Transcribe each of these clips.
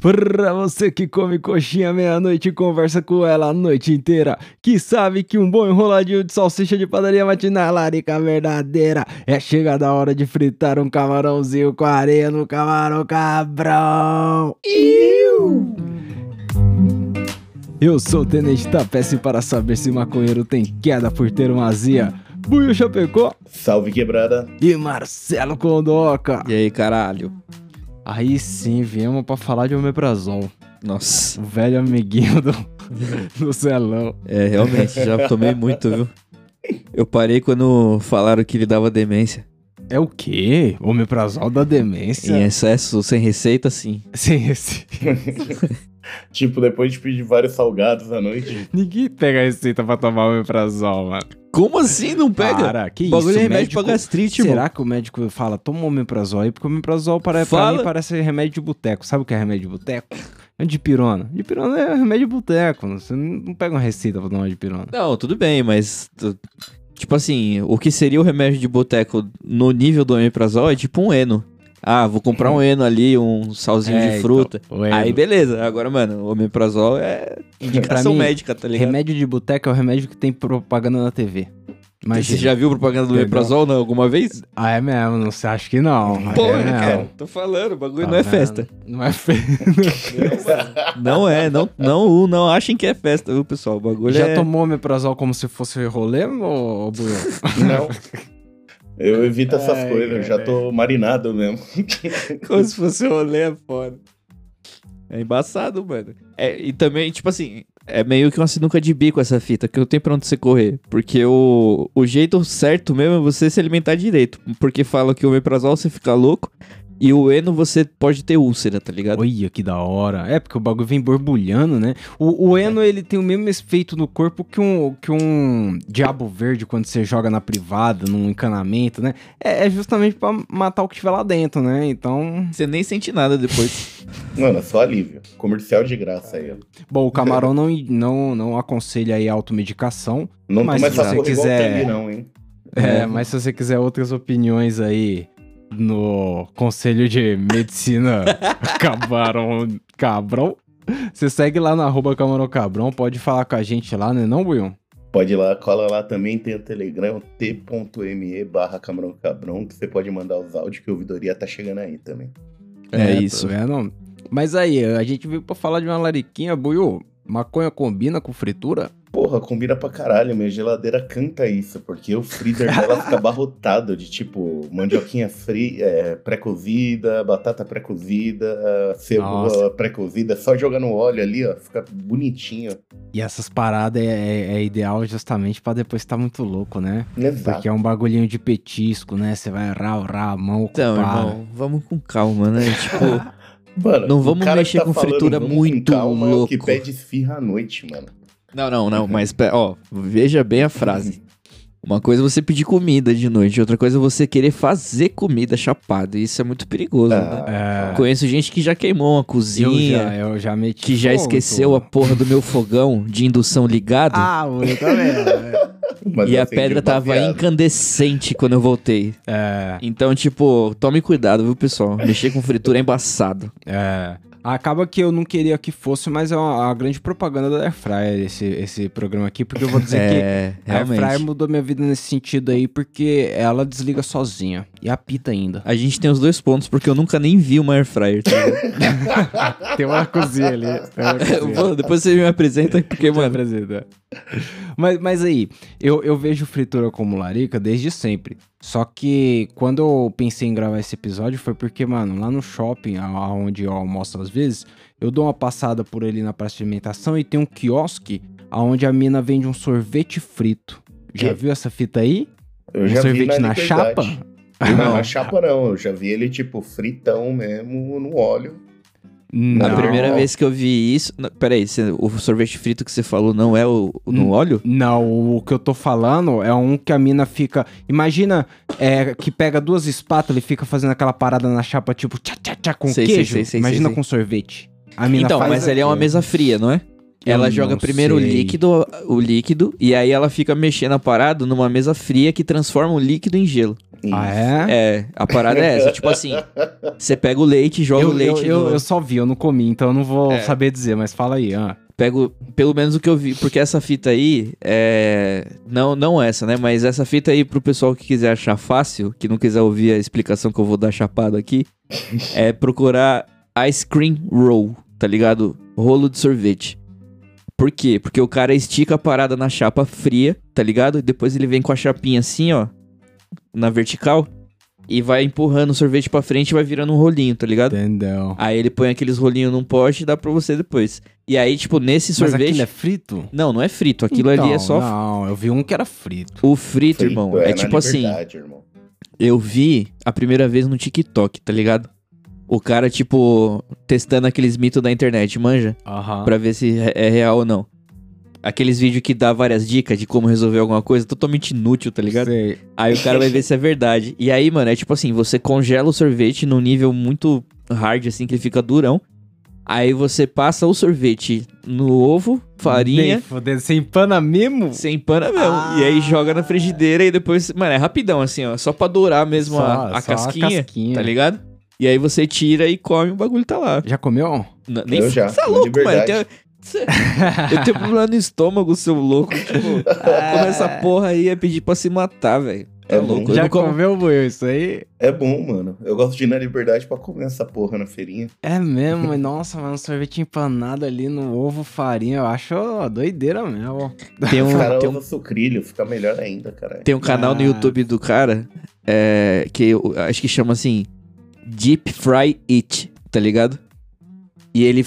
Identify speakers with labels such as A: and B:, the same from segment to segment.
A: Pra você que come coxinha meia-noite e conversa com ela a noite inteira, que sabe que um bom enroladinho de salsicha de padaria matinal larica verdadeira é chegada a hora de fritar um camarãozinho com areia no camarão cabrão. Iu! Eu sou o Tenente Tapece para saber se maconheiro tem queda por ter uma azia. Buio Chapecó
B: Salve quebrada.
A: e Marcelo Condoca.
C: E aí, caralho?
A: Aí sim, viemos pra falar de omeprazol.
C: Nossa.
A: O velho amiguinho do, do celão.
C: É, realmente, já tomei muito, viu? Eu parei quando falaram que ele dava demência.
A: É o quê? Omeprazol da demência?
C: Em excesso, sem receita, sim.
A: Sem esse.
B: Tipo, depois de pedir vários salgados à noite.
A: Ninguém pega a receita pra tomar omeprazol, mano.
C: Como assim não pega?
A: Para, que
C: o bagulho
A: isso?
C: é remédio
A: médico-
C: pra gastrite,
A: Será
C: mano.
A: que o médico fala, toma omeprazol aí? Porque o omeprazol para, pra mim parece remédio de boteco. Sabe o que é remédio de boteco? É dipirona. Dipirona é remédio de boteco. Você não pega uma receita pra tomar dipirona.
C: Não, tudo bem, mas... Tipo assim, o que seria o remédio de boteco no nível do omeprazol é tipo um eno. Ah, vou comprar um eno ali, um salzinho
A: É,
C: de
A: então,
C: fruta.
A: o eno.
C: Aí beleza, agora, mano, o omeprazol é indicação
A: mim,
C: médica, tá ligado?
A: Remédio de boteco é o remédio que tem propaganda na TV. Imagina.
C: Você já viu propaganda do omeprazol não, alguma vez?
A: Ah, é mesmo, não sei, acho que não.
C: Pô,
A: é
C: cara, tô falando, o bagulho
A: Tá
C: não é
A: vendo?
C: festa.
A: Não é festa.
C: Não é, não, não, não achem que é festa, viu, pessoal? O bagulho
A: Já
C: é...
A: tomou omeprazol como se fosse rolê, ô Buiu?
B: Não. Eu evito essas
A: Ai,
B: coisas, eu já tô marinado mesmo.
C: Como se fosse rolê, é foda. É embaçado, mano. É, e também, tipo assim, é meio que uma sinuca de bico essa fita, que não tem pra onde você correr. Porque o, o jeito certo mesmo é você se alimentar direito. Porque fala que o omeprazol você fica louco e o eno você pode ter úlcera, tá ligado?
A: Olha que da hora. É, porque o bagulho vem borbulhando, né? O, o Eno, ele tem o mesmo efeito no corpo que um, que um diabo verde quando você joga na privada, num encanamento, né? É, é justamente pra matar o que tiver lá dentro, né? Então...
C: Você nem sente nada depois.
B: Mano, é só alívio. Comercial de graça aí, ó.
A: Bom, o camarão não, não, não aconselha aí automedicação.
B: Não
A: Mas se você quiser-
B: não, hein?
A: É, mas se você quiser outras opiniões aí no Conselho de Medicina Camarão Cabrão, você segue lá na arroba Camarão Cabrão, pode falar com a gente lá, né não, William?
B: Pode ir lá, cola lá também, tem o Telegram, t.me barra Camarão Cabrão, que você pode mandar os áudios que a ouvidoria tá chegando aí também.
C: É isso.
A: É, não. Mas aí, a gente veio pra falar de uma lariquinha, Buiu. Maconha combina com fritura?
B: Porra, combina pra caralho, minha geladeira canta isso, porque o freezer dela fica abarrotado de tipo mandioquinha fri, é, pré-cozida, batata pré-cozida, cebola pré-cozida, só jogar no óleo ali, ó, fica bonitinho.
A: E essas paradas é, é- é ideal justamente pra depois tá muito louco, né?
B: Exato.
A: Porque é um bagulhinho de petisco, né? Você vai rar, rar a mão,
C: Então, irmão, vamos com calma, né? Tipo,
B: Mano,
C: Não vamos mexer
B: tá
C: com
B: falando,
C: fritura
B: "Vamos
C: muito
B: com calma, é o que
C: louco."
B: pede esfirra à noite, mano.
C: Não, não, não, mas pe- ó, veja bem a frase. Uma coisa é você pedir comida de noite, outra coisa é você querer fazer comida chapado. E isso é muito perigoso,
B: Ah,
C: né?
A: É,
C: Conheço gente que já queimou uma
A: eu
C: cozinha,
A: já, eu já meti
C: que já
A: fogo,
C: esqueceu a porra do meu fogão de indução ligado.
A: Ah, Will, tá vendo?
B: Mas
C: e a
B: acendi
C: pedra tava
B: baseado.
C: incandescente quando eu voltei.
A: é,
C: Então, tipo, tome cuidado, viu, pessoal? Mexer com fritura é embaçado.
A: é. Acaba que eu não queria que fosse, mas é uma, a grande propaganda da Airfryer esse, esse programa aqui, porque eu vou dizer que
C: É,
A: a Airfryer
C: realmente.
A: mudou minha vida nesse sentido aí, porque ela desliga sozinha. E apita ainda.
C: A gente tem os dois pontos, porque eu nunca nem vi uma air fryer. Tá?
A: Tem uma cozinha ali. Uma
C: Eu vou- depois você me apresenta, porque, mano,
A: apresenta. Mas, mas aí, eu, eu vejo fritura como larica desde sempre. Só que quando eu pensei em gravar esse episódio foi porque, mano, lá no shopping, onde eu almoço às vezes, eu dou uma passada por ali na praça de alimentação e tem um quiosque onde a mina vende um sorvete frito. Já
B: Que?
A: viu essa fita aí?
B: Eu
A: um
B: já vi
A: sorvete na
B: Liberdade.
A: chapa?
B: Não, na chapa não, eu já vi ele tipo fritão mesmo no óleo.
A: Não.
C: a primeira vez que eu vi isso. Não, peraí, você- o sorvete frito que você falou não é o, o no óleo?
A: Não, o que eu tô falando é um que a mina fica. Imagina é, que pega duas espátulas e fica fazendo aquela parada na chapa, tipo, tchá, tchá, tchá, com
C: Sei,
A: queijo.
C: sei, sei,
A: Imagina com sorvete. A mina
C: Então, mas ali é uma
A: aquilo.
C: mesa fria, não é?
A: Eu
C: Ela joga primeiro o
A: sei.
C: líquido, o líquido, e aí ela fica mexendo a parada numa mesa fria que transforma o líquido em gelo.
B: Isso.
A: Ah, é?
C: É, a parada é essa. tipo assim, você pega o leite, joga
A: Eu,
C: o leite.
A: eu, eu,
C: no-
A: eu só vi, eu não comi, então eu não vou
C: É.
A: saber dizer, mas fala aí. Ah.
C: Pego, pelo menos o que eu vi, porque essa fita aí é. Não, não essa, né? Mas essa fita aí, pro pessoal que quiser achar fácil, que não quiser ouvir a explicação que eu vou dar chapado aqui, é procurar ice cream roll, tá ligado? Rolo de sorvete. Por quê? Porque o cara estica a parada na chapa fria, tá ligado? E depois ele vem com a chapinha assim, ó, na vertical, e vai empurrando o sorvete pra frente e vai virando um rolinho, tá ligado?
A: Entendeu?
C: Aí ele põe aqueles rolinhos num pote e dá pra você depois. E aí, tipo, nesse
A: Mas
C: sorvete.
A: aquilo é frito?
C: Não, não é frito. Aquilo ali é
A: Então,
C: só.
A: Não, eu vi um que era frito.
C: O frito,
B: Frito,
C: irmão.
B: é
C: É, tipo assim.
B: irmão.
C: Eu vi a primeira vez no TikTok, tá ligado? O cara, tipo, testando aqueles mitos da internet, manja?
A: Aham.
C: Pra ver se é é real ou não. Aqueles vídeos que dá várias dicas de como resolver alguma coisa, totalmente inútil, tá ligado?
A: Sei.
C: Aí o cara vai ver se é verdade. E aí, mano, é tipo assim, você congela o sorvete num nível muito hard, assim, que ele fica durão. Aí você passa o sorvete no ovo, farinha,
A: fodendo, Você empana mesmo?
C: sem pana mesmo.
A: Ah.
C: E aí joga na frigideira e depois, mano, é rapidão, assim, ó. Só pra dourar mesmo
A: Só-
C: a, a
A: só a
C: casquinha,
A: casquinha.
C: tá ligado? E aí você tira e come, o bagulho tá lá.
A: Já comeu?
C: N- Nem
B: Eu já,
C: Você é louco, mano. Eu tenho, cê- eu tenho problema no estômago, seu louco. Tipo, comer essa porra aí é pedir pra se matar, velho.
B: É
C: É louco.
A: Já
C: não
A: comeu, Will, isso aí?
B: É bom, mano. Eu gosto de ir na liberdade pra comer essa porra na feirinha.
A: É mesmo, mas nossa, mano, sorvete empanado ali no ovo, farinha, eu acho ó, doideira mesmo.
C: Tem um,
B: caras
C: tem um
B: sucrilho, fica melhor ainda, cara.
C: Tem um canal no
A: Ah.
C: YouTube do cara é, que eu acho que chama assim Deep Fry It, tá ligado? E ele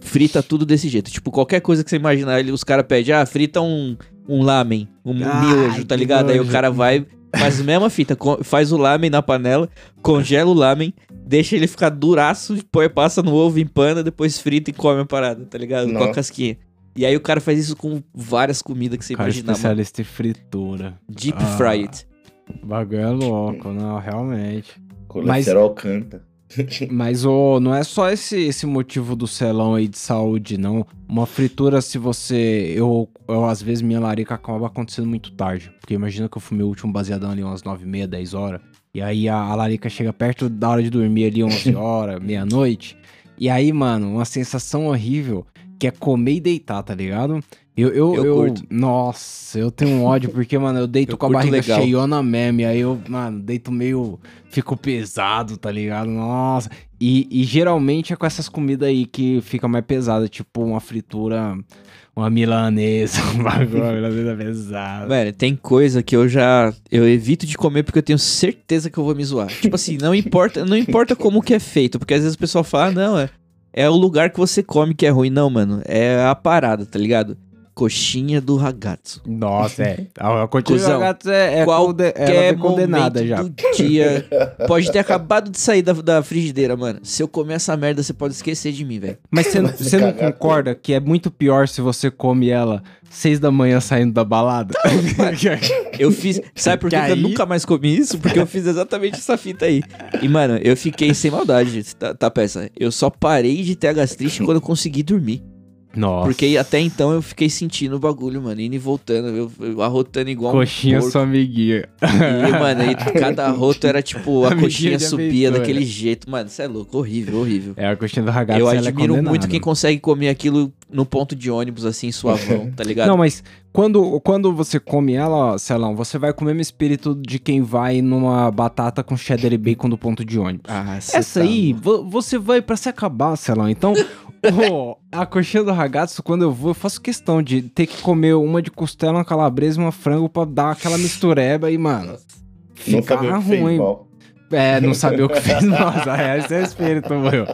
C: frita tudo desse jeito. Tipo, qualquer coisa que você imaginar, ele, os caras pedem, ah, frita um, um lamen, um
A: Ai,
C: miojo, tá ligado? Aí o cara vai, faz a mesma fita, faz o lamen na panela, congela o lamen, deixa ele ficar duraço, põe, passa no ovo, empana, depois frita e come a parada, tá ligado? Com a casquinha. E aí o cara faz isso com várias comidas que você
A: Cara,
C: imaginar, mano.
A: especialista em fritura.
C: Deep
A: Ah.
C: Fry It.
A: O bagulho é louco, não, realmente.
B: Colesterol canta.
A: Mas o, não é só esse, esse motivo do selão aí de saúde, não. Uma fritura, se você. Eu, eu às vezes, minha larica acaba acontecendo muito tarde. Porque imagina que eu fumei o último baseadão ali umas 9 e meia, 10 horas. E aí a, a larica chega perto da hora de dormir ali, 11 horas, meia-noite. E aí, mano, uma sensação horrível que é comer e deitar, tá ligado? Eu, eu,
C: Eu
A: eu-
C: curto.
A: nossa, eu tenho um ódio porque, mano, eu deito
C: Eu
A: com a barriga
C: legal.
A: cheiona meme, aí eu, mano, deito meio, fico pesado, tá ligado? Nossa, e, e geralmente é com essas comidas aí que fica mais pesada, tipo uma fritura, uma milanesa, um bagulho, uma milanesa pesada.
C: Velho, tem coisa que eu já. Eu evito de comer porque eu tenho certeza que eu vou me zoar. Tipo assim, não importa, não importa como que é feito, porque às vezes o pessoal fala, ah, não, é, é o lugar que você come que é ruim. Não, mano, é a parada, tá ligado? Coxinha do ragazzo.
A: Nossa, é. A continha
C: Cusão,
A: gato é, é,
C: Qualquer
A: conde, ela é condenada já.
C: do dia. Pode ter acabado de sair da, da frigideira, mano. Se eu comer essa merda, você pode esquecer de mim, velho.
A: Mas você, não concorda que é muito pior se você come ela seis da manhã saindo da balada?
C: Eu fiz. Sabe por que,
A: Que
C: que eu
A: aí-
C: nunca mais comi isso? Porque eu fiz exatamente essa fita aí. E, mano, eu fiquei sem maldade, tá, tá peça? Eu só parei de ter a gastrite quando eu consegui dormir.
A: Nossa.
C: Porque até então eu fiquei sentindo o bagulho, mano, indo e voltando, eu, eu arrotando igual
A: Coxinha
C: um porco.
A: sua amiguinha.
C: E, mano, aí cada arroto era tipo, a
A: Amiguinha
C: coxinha subia daquele jeito. Mano, isso é louco, horrível, horrível.
A: É, a coxinha do ragazzo,
C: eu
A: é
C: admiro muito
A: condenada.
C: quem consegue comer aquilo no ponto de ônibus, assim, suavão, tá ligado?
A: Não, mas quando, quando você come ela, Celão, você vai com o mesmo espírito de quem vai numa batata com cheddar e bacon do ponto de ônibus.
C: Ah,
A: Essa
C: tá
A: aí, vo- você vai pra se acabar, Celão. Então, a coxinha do ragazzo, quando eu vou, eu faço questão de ter que comer uma de costela, uma calabresa e uma frango pra dar aquela mistureba e, mano, fica ruim. É, não saber o que fez mal. Esse é o espírito, meu.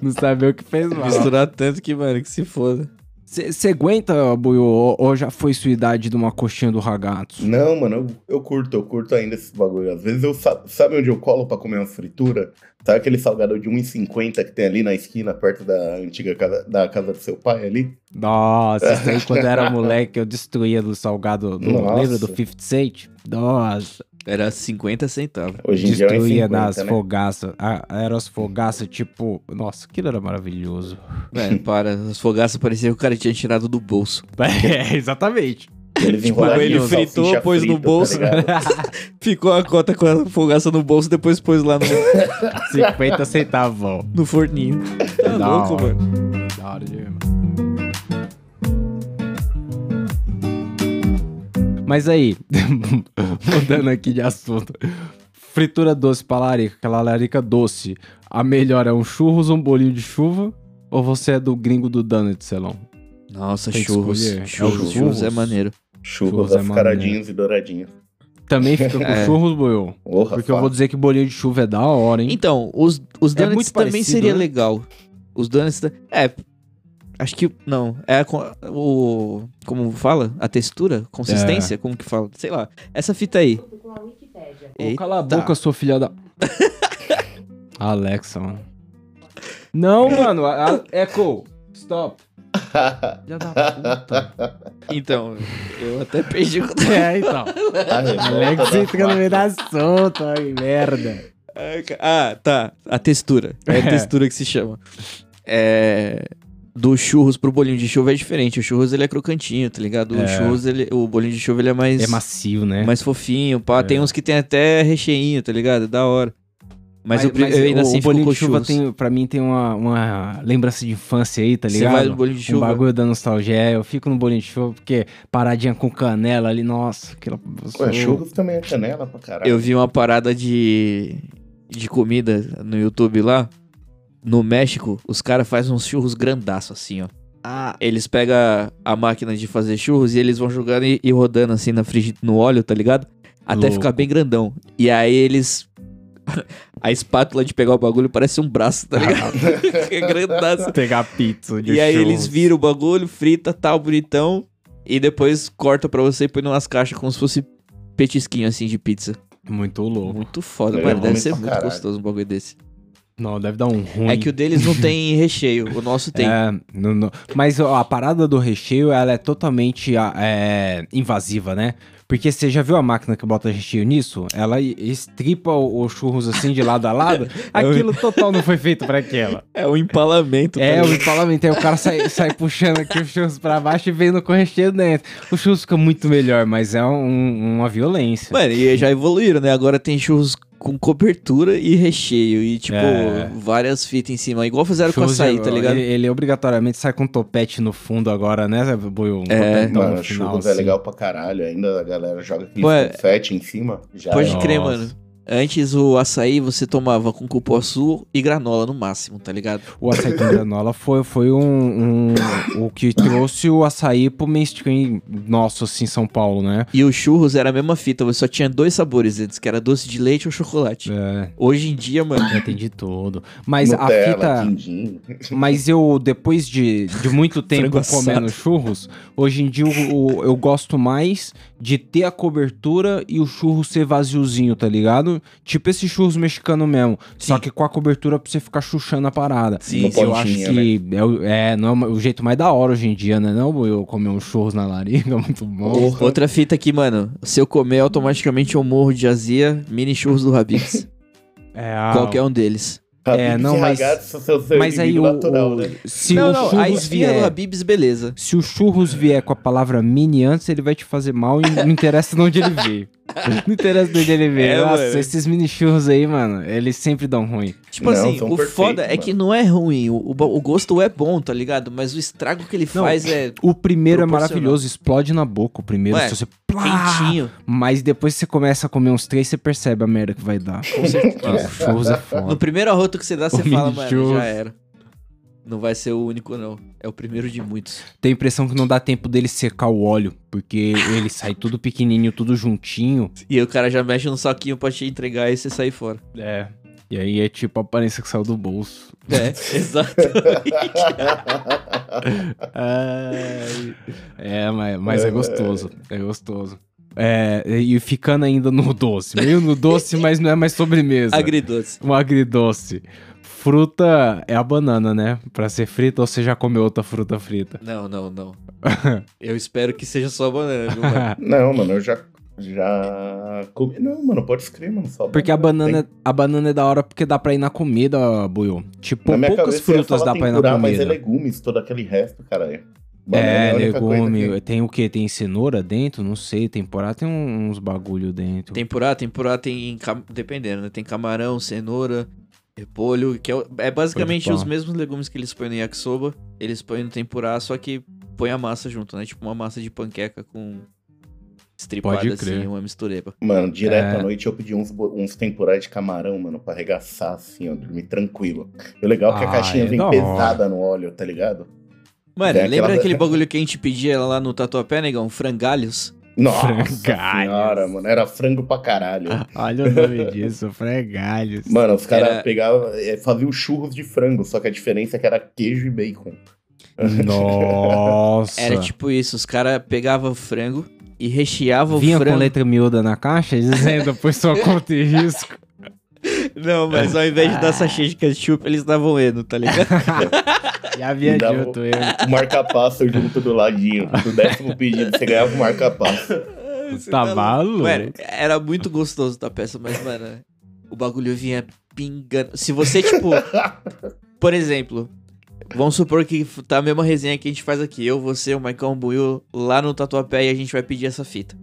A: Não saber o que fez mal.
C: Misturar tanto que, mano, que se foda.
A: Você aguenta, Buiu, ou, ou já foi sua idade de uma coxinha do ragazzo?
B: Não, mano, eu, eu curto, eu curto ainda esse bagulho. Às vezes eu sa- sabe onde eu colo pra comer uma fritura? Sabe aquele salgado de 1,50 que tem ali na esquina, perto da antiga casa, da casa do seu pai ali?
A: Nossa, isso aí quando eu era moleque eu destruía do salgado do lembra do 50 Cent? Nossa,
C: Era 50 centavos.
B: Hoje em dia é
A: destruía
B: 1,50,
A: nas
B: né?
A: fogaças. Ah, Eram as fogaças, tipo. Nossa, aquilo era maravilhoso.
C: Velho, para. As fogaças pareciam que o cara tinha tirado do bolso.
A: É, exatamente.
B: Eles
C: Tipo, ele fritou, pôs no
B: frito, tá
C: bolso.
B: ligado?
C: Ficou a cota com a fogaça no bolso, depois pôs lá no,
A: 50 centavos.
C: no forninho. Tá
A: Da
C: louco,
A: hora.
C: mano.
A: Da hora de Mas aí, mudando aqui de assunto. Fritura doce pra larica, aquela larica doce. A melhor é um churros ou um bolinho de chuva? Ou você é do gringo do Donut, Celão?
C: Nossa,
A: Tem
C: churros.
A: É
C: Churros,
A: churros.
C: churros é maneiro.
B: Churros
A: Churros é
B: açucaradinhos e douradinhos.
A: Também fica com
C: É.
A: churros, boiô?
B: Porra,
A: Porque eu vou dizer que bolinho de chuva é da hora, hein?
C: Então, os, os
A: É
C: donuts
A: muito
C: também
A: parecido,
C: seria
A: né?
C: legal. Os donuts. É. Acho que. Não. É com- o. Como fala? A textura? Consistência?
A: É.
C: Como que fala? Sei lá. Essa fita aí.
D: com a Wikipédia.
A: Ô, cala a boca, sua filha da. Alexa, mano. Não, mano. a- a- Echo, stop. Filha da puta.
C: Então, eu até perdi o.
A: É, então.
B: A revolta
A: Alex
B: da
A: entra no meio da assunto, ai, merda.
C: Ah, tá. A textura. É a
A: É.
C: textura que se chama. É. Do churros pro bolinho de chuva é diferente. O churros ele é crocantinho, tá ligado? O
A: É.
C: churros, ele, o bolinho de chuva ele é mais.
A: É macio, né?
C: mais fofinho, pá.
A: É.
C: Tem uns que tem até recheinho, tá ligado? É Da hora. Mas, eu, pre- eu ainda
A: o,
C: assim
A: o
C: fico
A: bolinho de chuva
C: churros.
A: tem, pra mim tem uma, uma lembrança de infância aí, tá
C: Você
A: ligado?
C: vai no bolinho de
A: Um
C: chuva.
A: bagulho da nostalgia. É, Eu fico no bolinho de chuva porque paradinha com canela ali, nossa, aquela.
B: Ué, churros também é canela pra caralho.
C: Eu vi uma parada de, de comida no YouTube lá. No México, os caras fazem uns churros grandaço assim, ó.
A: Ah,
C: Eles pegam a máquina de fazer churros e eles vão jogando e, e rodando assim na frigi no óleo, tá ligado? Até
A: Louco.
C: ficar bem grandão. E aí eles. a espátula de pegar o bagulho parece um braço, tá ligado? é grandaço.
A: pegar pizza de
C: E aí
A: churros.
C: eles viram o bagulho, frita, tal, bonitão. E depois corta pra você e põe numas caixas como se fosse petisquinho assim de pizza.
A: Muito louco.
C: Muito foda,
B: Eu
C: mano. Deve ser muito
B: caralho.
C: gostoso um bagulho desse.
A: Não, deve dar um ruim.
C: É que o deles não tem recheio, o nosso tem.
A: É, no- no- mas ó, a parada do recheio, ela é totalmente ah, é, invasiva, né? Porque você já viu a máquina que bota recheio nisso? Ela estripa o, o churros assim de lado a lado. Aquilo total não foi feito pra aquela.
C: É o empalamento.
A: É,
C: tá
A: o empalamento. Aí o cara sai, sai puxando aqui os churros pra baixo e vendo com recheio dentro. O churros fica muito melhor, mas é um- uma violência.
C: Mano, e já evoluíram, né? Agora tem churros com cobertura e recheio. E, tipo,
A: É.
C: várias fitas em cima. Igual fizeram com
A: Churros,
C: açaí, tá ligado?
A: Ele, ele obrigatoriamente sai com um topete no fundo agora, né, Buiu? Um
C: É.
B: Mano,
A: no final,
B: churros é
A: assim.
B: legal pra caralho. Ainda a galera joga aquele
C: Pô, é-
B: confete em cima. Já
C: Pode
B: é.
C: crer,
A: Nossa.
C: mano. Antes o açaí você tomava com cupuaçu e granola no máximo, tá ligado?
A: O açaí com granola foi, foi um, um- o que trouxe o açaí pro mainstream nosso, assim, em São Paulo, né?
C: E o churros era a mesma fita, você só tinha dois sabores antes, que era doce de leite ou chocolate.
A: É,
C: Hoje em dia, mano,
A: já tem de tudo. Mas a
B: Nutella,
A: fita...
B: quindim.
A: Mas eu, depois de, de muito tempo
C: Frango
A: comendo
C: assado.
A: churros, hoje em dia o- eu gosto mais de ter a cobertura e o churro ser vaziozinho, tá ligado? Tipo esse churros mexicano mesmo. Só
C: Sim.
A: que com a cobertura pra você ficar chuchando a parada.
C: Sim,
A: eu
B: sim.
A: acho
B: Pontinha,
A: que é, o- é, não é o jeito mais da hora hoje em dia, né? Não, eu comer um churros na lariga, muito bom.
B: Porra.
C: outra fita aqui, mano. Se eu comer, automaticamente eu morro de azia, mini churros do Habib's.
A: É, a-
C: Qualquer um deles.
A: É,
B: Habib's
A: não,
B: e
A: mas- Mas aí o,
B: natural,
A: o-
B: né?
A: se
C: não,
A: o
C: não, a
A: churros vier...
C: Habib's, beleza.
A: Se o churros vier com a palavra mini antes, ele vai te fazer mal e não interessa de onde ele veio. Não interessa ele veio.
C: É,
A: Nossa,
C: mano.
A: esses mini churros aí, mano, eles sempre dão ruim.
C: Tipo
B: Não,
C: assim, o
B: perfeitos,
C: foda é
B: mano.
C: que não é ruim. O, o, gosto é bom, tá ligado? Mas o estrago que ele
A: Não,
C: faz é
A: O primeiro é maravilhoso, explode na boca. O primeiro,
C: Ué,
A: se você. Plá!
C: quentinho.
A: Mas depois que você começa a comer uns três, você percebe a merda que vai dar.
C: Com certeza.
A: É
C: No
A: foda.
C: primeiro arroto que você dá, você
A: O
C: fala,
A: mini
C: mano,
A: churros.
C: já era. Não vai ser o único, não. É o primeiro de muitos.
A: Tenho a impressão que não dá tempo dele secar o óleo, porque ele sai tudo pequenininho, tudo juntinho.
C: E aí o cara já mexe no saquinho pra te entregar e você sair fora.
A: É. E aí é tipo a aparência que saiu do bolso.
C: É, exatamente.
A: É, mas, mas é gostoso. É gostoso. É, e ficando ainda no doce. Meio no doce, mas não é mais sobremesa.
C: Agridoce.
A: Um agridoce. Fruta é a banana, né? Pra ser frita ou você já comeu outra fruta frita?
C: Não, não, não. Eu espero que seja só banana, viu, mano?
B: Não, mano, eu já. Já comi. Não, mano, pode escrever, mano. Só
A: Porque a banana, a banana é da hora porque dá pra ir na comida, Buiu. Tipo,
B: Na
A: poucas frutas dá pra ir na
B: tempurá, mas é
A: comida.
B: legumes, todo aquele resto, cara. Banana
A: é,
B: a única coisa
A: legume.
B: que-
A: Tem o quê? Tem cenoura dentro? Não sei. Temporada tem uns bagulho dentro.
C: Tempurá, tempurá tem, dependendo, né? Tem camarão, cenoura, repolho, que é, é basicamente os mesmos legumes que eles põem no yakisoba, eles põem no tempurá, só que põe a massa junto, né? Tipo uma massa de panqueca com estripada
A: Pode
C: assim, uma mistureba.
B: Mano, direto
A: É.
B: à noite eu pedi uns, uns temporais de camarão, mano, pra arregaçar assim, ó, dormir tranquilo. E o legal é que a
A: Ah,
B: caixinha
A: é
B: vem
A: da
B: pesada no óleo, tá ligado?
C: Mano,
B: É
C: lembra
B: aquela-
C: aquele bagulho que a gente pedia lá no Tatuapé, negão? Frangalhos?
B: Nossa
A: Frangalhos.
B: senhora, mano, era frango pra caralho.
A: Olha o nome disso, fregalhos.
B: Mano, os caras
C: Era-
B: pegavam, é, faziam churros de frango, só que a diferença é que era queijo e bacon.
A: Nossa.
C: Era tipo isso, os caras pegavam o frango e recheavam
A: Vinha
C: o frango.
A: com letra miúda na caixa dizendo por sua conta e risco.
C: Não, mas ao invés de dar sachê de ketchup, eles davam eno, tá ligado?
A: Já havia
B: dava
A: dito eu.
B: O marca-passo junto do ladinho. Do décimo pedido, você ganhava o marca-passo.
A: Tá
C: louco.
A: maluco?
C: Mano, era muito gostoso da peça, mas, mano, o bagulho vinha pingando. Se você, tipo, por exemplo, vamos supor que tá a mesma resenha que a gente faz aqui. Eu, você, o Maicon Buiu, lá no Tatuapé e a gente vai pedir essa fita.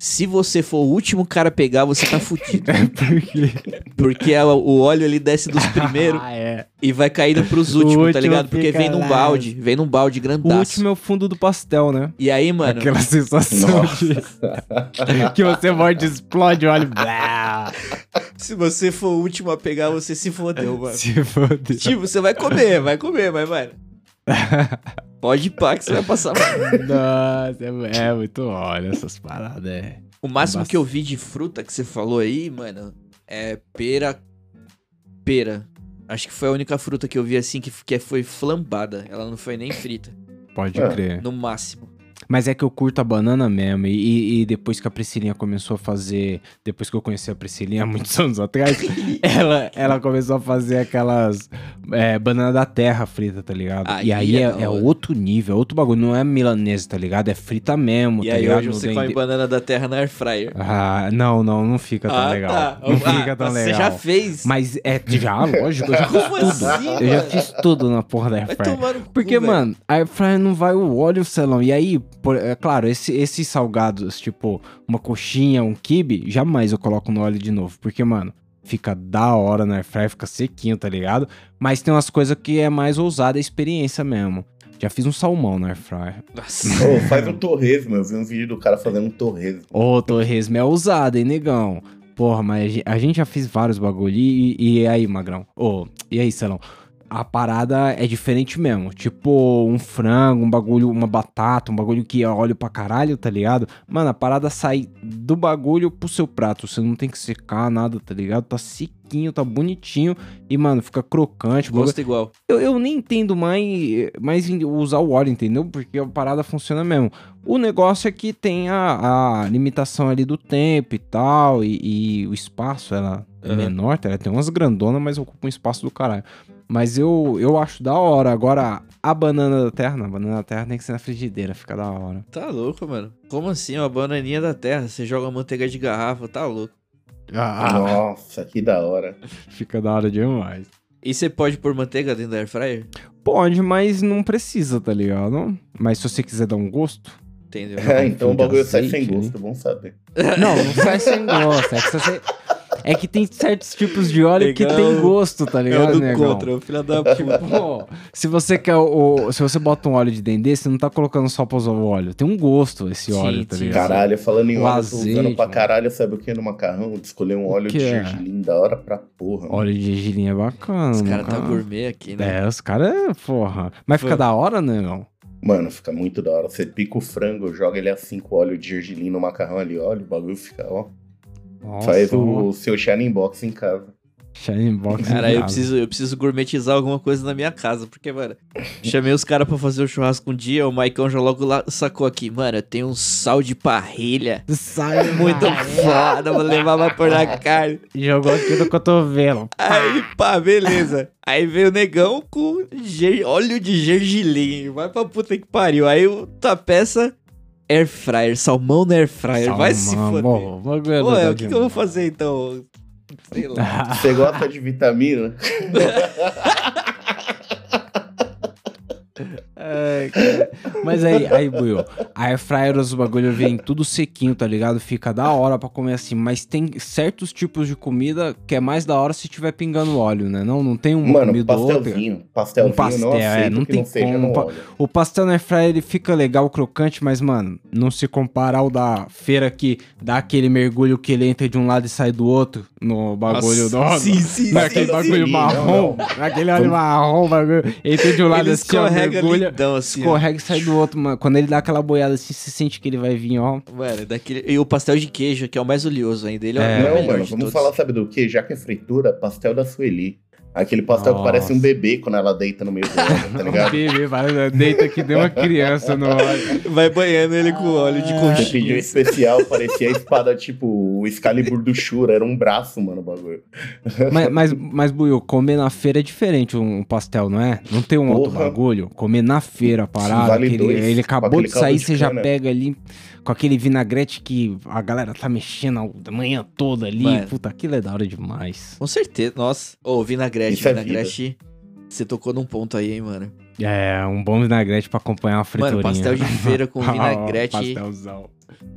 C: Se você for o último cara a pegar, você tá fudido.
A: É porque.
C: Porque a- o óleo ele desce dos primeiros
A: Ah, é.
C: e vai caindo pros últimos, tá
A: último
C: ligado? Porque
A: fica
C: vem num
A: lá.
C: balde, vem num balde
A: O
C: grandaço.
A: último é o fundo do pastel, né?
C: E aí, mano,
A: Aquela sensação de. que você morde e explode o óleo. Blá,
C: se você for o último a pegar, você se fodeu, mano.
A: se fodeu.
C: Tipo, você vai comer, vai comer, mas, mano. Pode ir pá que você vai passar mal.
A: Nossa, é, é muito óleo essas paradas. É.
C: O máximo
A: Basta-
C: que eu vi de fruta que você falou aí, mano, é pera. Pera. Acho que foi a única fruta que eu vi assim que, que foi flambada. Ela não foi nem frita.
A: Pode
B: É.
A: crer.
C: No máximo.
A: Mas é que eu curto a banana mesmo. E, e- depois que a Priscilinha começou a fazer. Depois que eu conheci a Priscilinha, muitos anos atrás, ela, ela começou a fazer aquelas. É, banana da terra frita, tá ligado?
C: Aí
A: e aí
C: é
A: é, é outro nível, é outro bagulho. Não é milanesa, tá ligado? É frita mesmo,
C: E
A: tá
C: aí
A: ligado?
C: hoje você come
A: de-
C: banana da terra na air fryer.
A: Ah, não, não, não fica tão legal. Não
C: Ah,
A: fica tão
C: você
A: legal.
C: já fez.
A: Mas é já, lógico, eu já fiz
C: Como
A: tudo.
C: assim,
A: eu já fiz tudo na porra da
C: no cu,
A: Porque, mano, a Airfryer não vai o óleo, Celão. E aí, por- é claro, esse- esses salgados, tipo, uma coxinha, um kibe, jamais eu coloco no óleo de novo. Porque, mano, fica da hora na Airfryer, fica sequinho, tá ligado? Mas tem umas coisas que é mais ousada a experiência mesmo. Já fiz um salmão na Airfryer.
C: Nossa.
B: Ô, faz um torresmo. Eu vi um vídeo do cara fazendo um torresmo.
A: Ô, torresmo é ousada, hein, negão? Porra, mas a gente já fez vários bagulho. E, e aí, Magrão? Ô, e aí, Celão? A parada é diferente mesmo. Tipo, um frango, um bagulho, uma batata, um bagulho que é óleo pra caralho, tá ligado? Mano, a parada sai do bagulho pro seu prato. Você não tem que secar nada, tá ligado? Tá sequinho, tá bonitinho. E, mano, fica crocante. o bagulho-
C: Gosto igual.
A: eu, eu nem entendo mais, mais usar o óleo, entendeu? Porque a parada funciona mesmo. O negócio é que tem a, a limitação ali do tempo e tal, e, e o espaço, ela é
C: Aham.
A: menor, tá? ela tem umas grandonas, mas ocupa um espaço do caralho. Mas eu, eu acho da hora. Agora, a banana da terra, não, a banana da terra tem que ser na frigideira, fica da hora.
C: Tá louco, mano. Como assim? Uma bananinha da terra. Você joga manteiga de garrafa, tá louco.
A: Ah,
B: Nossa, que da hora.
A: fica da hora demais.
C: E você pode pôr manteiga dentro da air fryer?
A: Pode, mas não precisa, tá ligado? Mas se você quiser dar um gosto,
C: Entendeu?
B: É, então o bagulho sai sem
A: né?
B: gosto, bom saber.
A: Não, não sai sem gosto. É que, você- é que tem certos tipos de óleo que
C: Legal.
A: tem gosto, tá
C: É
A: ligado,
C: o do
A: negão?
C: contra, o filho da puta.
A: Tipo, se você quer o, Se você bota um óleo de dendê, você não tá colocando só pra usar o óleo. Tem um gosto esse
C: Sim,
A: óleo, tá ligado?
B: Caralho, falando em
A: O
B: óleo, eu tô usando
A: azeite,
B: pra
A: mano.
B: caralho, sabe o que no macarrão? De escolher um óleo
A: que
B: de
A: é?
B: gergelim da hora pra porra. mano.
A: Óleo de gergelim é bacana.
C: Os caras
A: nunca-
C: tá gourmet aqui, né?
A: É, os caras, porra. Mas fica
C: Pô.
A: da hora, né, não?
B: Mano, fica muito da hora. Você pica o frango, joga ele assim com óleo de gergelim no macarrão ali, olha, o bagulho fica, ó.
A: Nossa,
B: Faz o seu Shining Box em casa.
A: Shining Box.
C: Cara,
A: em
C: eu
A: casa.
C: preciso, eu preciso gourmetizar alguma coisa na minha casa, porque, mano, chamei os caras pra fazer o churrasco um dia, o Maicon já logo lá sacou aqui, mano, eu tenho um sal de parrilha.
A: Sai
C: Muito foda, vou levar pra pôr na carne.
A: Jogou aqui no cotovelo.
C: Aí, pá, beleza. Aí veio o negão com ger- óleo de gergelim. Vai pra puta que pariu. Aí o tapeça air fryer, salmão no air fryer. Vai se
A: Salmão,
C: foder.
A: bom, é
C: o que, que eu vou fazer então? Sei lá.
B: Você gosta de vitamina?
A: Ai, cara. Mas aí, aí, Buiu, a air fryer, os bagulho vem tudo sequinho, tá ligado? Fica da hora pra comer assim, mas tem certos tipos de comida que é mais da hora se tiver pingando óleo, né? Não, não tem uma
B: Mano,
A: comida ou outra.
B: pastelzinho. Pastelzinho
A: Um pastel,
B: não
A: é, não
B: que
A: tem
B: não
A: como.
B: no
A: Pa-
B: óleo.
A: O pastel na air fryer, ele fica legal, crocante, mas, mano, não se compara ao da feira que dá aquele mergulho que ele entra de um lado e sai do outro no bagulho
C: Nossa,
A: do...
C: sim, sim,
A: Naquele
B: sim.
A: bagulho
B: Sim,
A: marrom,
B: não,
A: naquele óleo marrom, bagulho, entra de um lado
C: Ele
A: assim, ó, mergulha,
C: lindão assim, ó.
A: escorrega e sai do outro, mano. Quando ele dá aquela boiada assim, você sente que ele vai vir, ó.
C: Mano, daquele... E o pastel de queijo, que é o mais oleoso ainda. Ele é,
A: É.
C: o melhor
B: mano, vamos
C: todos.
B: falar, sabe do que? Já que é fritura, pastel da Sueli. Aquele pastel
A: Nossa.
B: que parece um bebê quando ela deita no meio do óleo, tá ligado?
A: Bebê, vai, deita que deu uma criança no óleo.
C: Vai banhando ele com óleo de
A: Ah.
B: Você pediu especial, parecia a espada, tipo, o Excalibur do Shura, era um braço, mano, o bagulho.
A: Mas, mas, mas Buiu, comer na feira é diferente um pastel, não é? Não tem um outro
B: Porra.
A: bagulho? Comer na feira, parado.
B: Vale
A: ele
B: com
A: acabou de sair,
B: de
A: você já
B: cana.
A: pega ali com aquele vinagrete que a galera tá mexendo a manhã toda ali.
C: Mano.
A: Puta, aquilo é da hora demais.
C: Com certeza. Nossa. Ô, vinagrete,
B: Isso é
C: vinagrete. Você tocou num ponto aí, hein, mano.
A: É, um bom vinagrete pra acompanhar uma friturinha.
C: Mano, pastel de feira com vinagrete.
A: Pastelzão.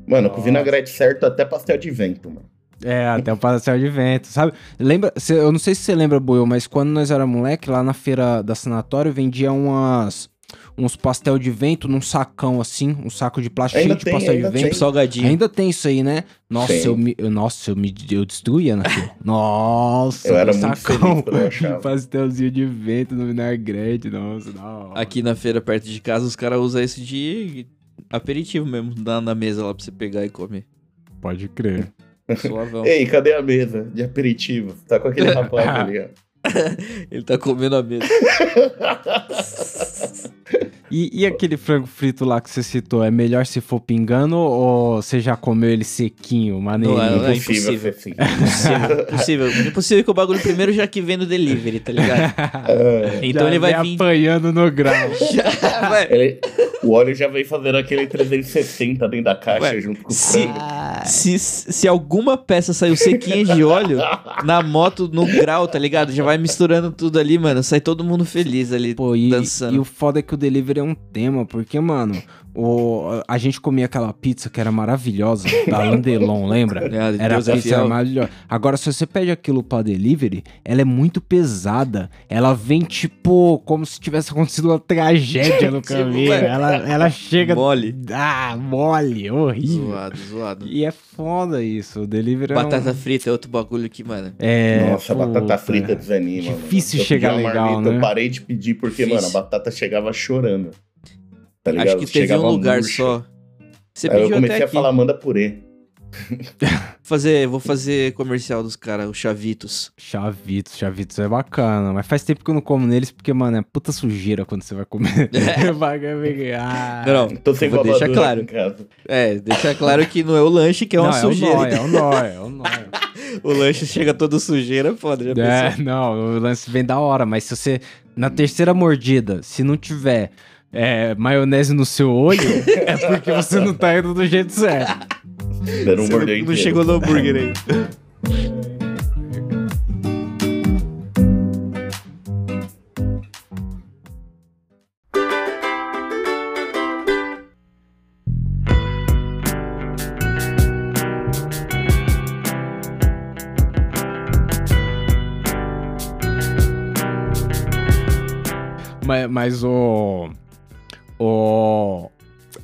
B: Mano, com vinagrete certo, até pastel de vento, mano.
A: É, até o pastel de vento, sabe? Lembra, cê- eu não sei se você lembra, Buiu, mas quando nós era moleque, lá na feira da sanatório, vendia umas uns pastel de vento num sacão assim, um saco de plástico
B: Ainda
A: cheio de
B: tem,
A: pastel de vento.
B: tem.
C: Salgadinho.
A: Ainda tem isso aí, né? Nossa,
B: Tem.
A: eu me, eu, nossa, eu me eu destruía naquilo. Nossa,
B: Eu era
A: um
B: muito
A: sacão
B: feliz eu
A: de pastelzinho de vento no vinagrete, nossa, da hora.
C: Aqui na feira, perto de casa, os caras usam isso de aperitivo mesmo, na, na mesa lá pra você pegar e comer.
A: Pode crer.
C: Suavão.
B: Ei, cadê a mesa de aperitivo? Tá com aquele rapaz ali, ó.
C: Ele tá comendo a mesa.
A: E, e aquele frango frito lá que você citou, é melhor se for pingando ou você já comeu ele sequinho, maneirinho?
C: Não, não é
B: Impossível
C: impossível.
B: ser assim.
C: Impossível, impossível. Impossível que o bagulho primeiro já que vem no delivery, tá ligado?
B: Ah,
C: Então
A: Já
C: ele vai vir.
A: apanhando no grau.
C: Vai-
B: ele- o óleo já vem fazendo aquele 360 dentro da caixa
C: Ué,
B: junto com o
C: se-
B: frango.
C: Se, se alguma peça saiu sequinha de óleo, na moto, no grau, tá ligado? Já vai misturando tudo ali, mano. Sai todo mundo feliz ali,
A: Pô, e,
C: dançando.
A: e o foda é que o delivery é um tema, porque, mano, o, a gente comia aquela pizza que era maravilhosa, da Landelon, lembra?
C: É,
A: Era a
C: Deus é
A: pizza maravilhosa. Agora, se você pede aquilo pra delivery, ela é muito pesada. Ela vem, tipo, como se tivesse acontecido uma tragédia no
C: Tipo,
A: caminho.
C: mano,
A: ela, ela chega...
C: Mole.
A: Ah, mole, horrível.
C: Zoado, zoado.
A: E é foda isso, o delivery é um-
C: Batata frita é outro bagulho que, mano.
A: É,
B: Nossa,
A: puta.
B: batata frita desanima.
A: Difícil
B: mano.
A: Chegar legal,
B: marmita,
A: né?
B: Eu parei de pedir porque,
C: Difícil.
B: mano, a batata chegava chorando. Tá ligado?
C: Acho que teve
B: Chegava
C: um lugar
B: murcha.
C: só. Você
B: Aí eu
C: pediu
B: comecei
C: até
B: a
C: aqui.
B: falar, manda purê.
C: Fazer, vou fazer comercial dos caras, os chavitos.
A: Chavitos, chavitos é bacana, mas faz tempo que eu não como neles, porque, mano, é puta sujeira quando você vai comer. Vai- ah.
C: Não,
B: Tô sem
C: vou deixar claro. É, deixar claro que não é o lanche que é uma
A: Não,
C: sujeira.
A: É o nóia, é o nóia.
C: o lanche chega todo sujeira, foda, já
A: É,
C: pensou?
A: não, o lance vem da hora, mas se você, na terceira mordida, se não tiver é, maionese no seu olho, é porque você não tá indo do jeito certo.
C: Você não, não
B: inteiro.
C: chegou no hambúrguer aí.
A: Mas, mas o. O.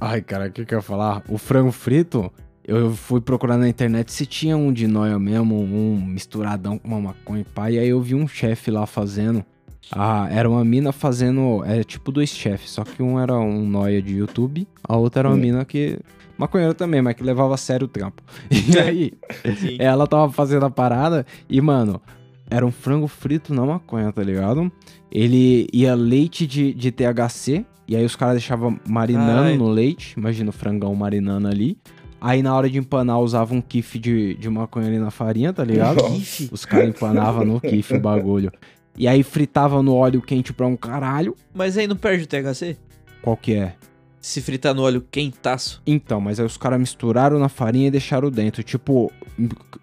A: Ai, cara, o que, que eu ia falar? O frango frito, eu fui procurar na internet se tinha um de noia mesmo, um misturadão com uma maconha e pá. E aí eu vi um chefe lá fazendo. Ah, era uma mina fazendo. É tipo dois chefes, só que um era um noia de YouTube, a outra era uma
B: Hum.
A: mina que. Maconheira também, mas que levava a sério o trampo. E aí,
C: Sim.
A: ela tava fazendo a parada e, mano, era um frango frito na maconha, tá ligado? Ele ia leite de, de THC, e aí os caras deixavam marinando
C: Ai.
A: no leite, imagina o frangão marinando ali. Aí na hora de empanar usavam um kiff de, de maconha ali na farinha, tá ligado?
B: Nossa.
A: Os caras empanavam no kiff o bagulho. E aí fritava no óleo quente pra um caralho.
C: Mas aí não perde o THC?
A: Qual que é?
C: Se fritar no óleo quentaço.
A: Então, mas aí os caras misturaram na farinha e deixaram dentro. Tipo,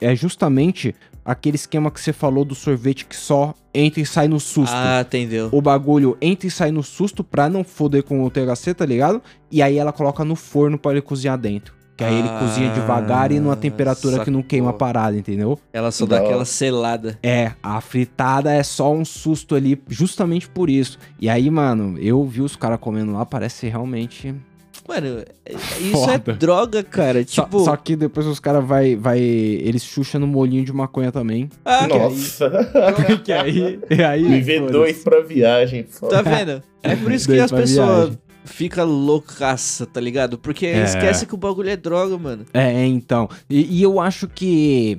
A: é justamente aquele esquema que você falou do sorvete que só entra e sai no susto.
C: Ah, entendeu.
A: O bagulho entra e sai no susto pra não foder com o THC, tá ligado? E aí ela coloca no forno pra ele cozinhar dentro. Que aí ele
C: Ah,
A: cozinha devagar e numa temperatura que não
C: sacou.
A: queima a parada, entendeu?
C: Ela só dá aquela selada.
A: É, a fritada é só um susto ali, justamente por isso. E aí, mano, eu vi os caras comendo lá, parece realmente.
C: Mano, é- isso
A: Foda.
C: é droga, cara.
A: Só-
C: Tipo,
A: Só, que depois os caras vai, vai. Eles chucham no molinho de maconha também.
C: ah,
B: Nossa.
A: que aí. Aí
B: Me vê
A: foda-se.
B: dois pra viagem. foda.
C: tá vendo? É por isso que as pessoas ficam loucaça, tá ligado? Porque
A: É.
C: esquece que o bagulho é droga, mano.
A: É, então. E, e eu acho que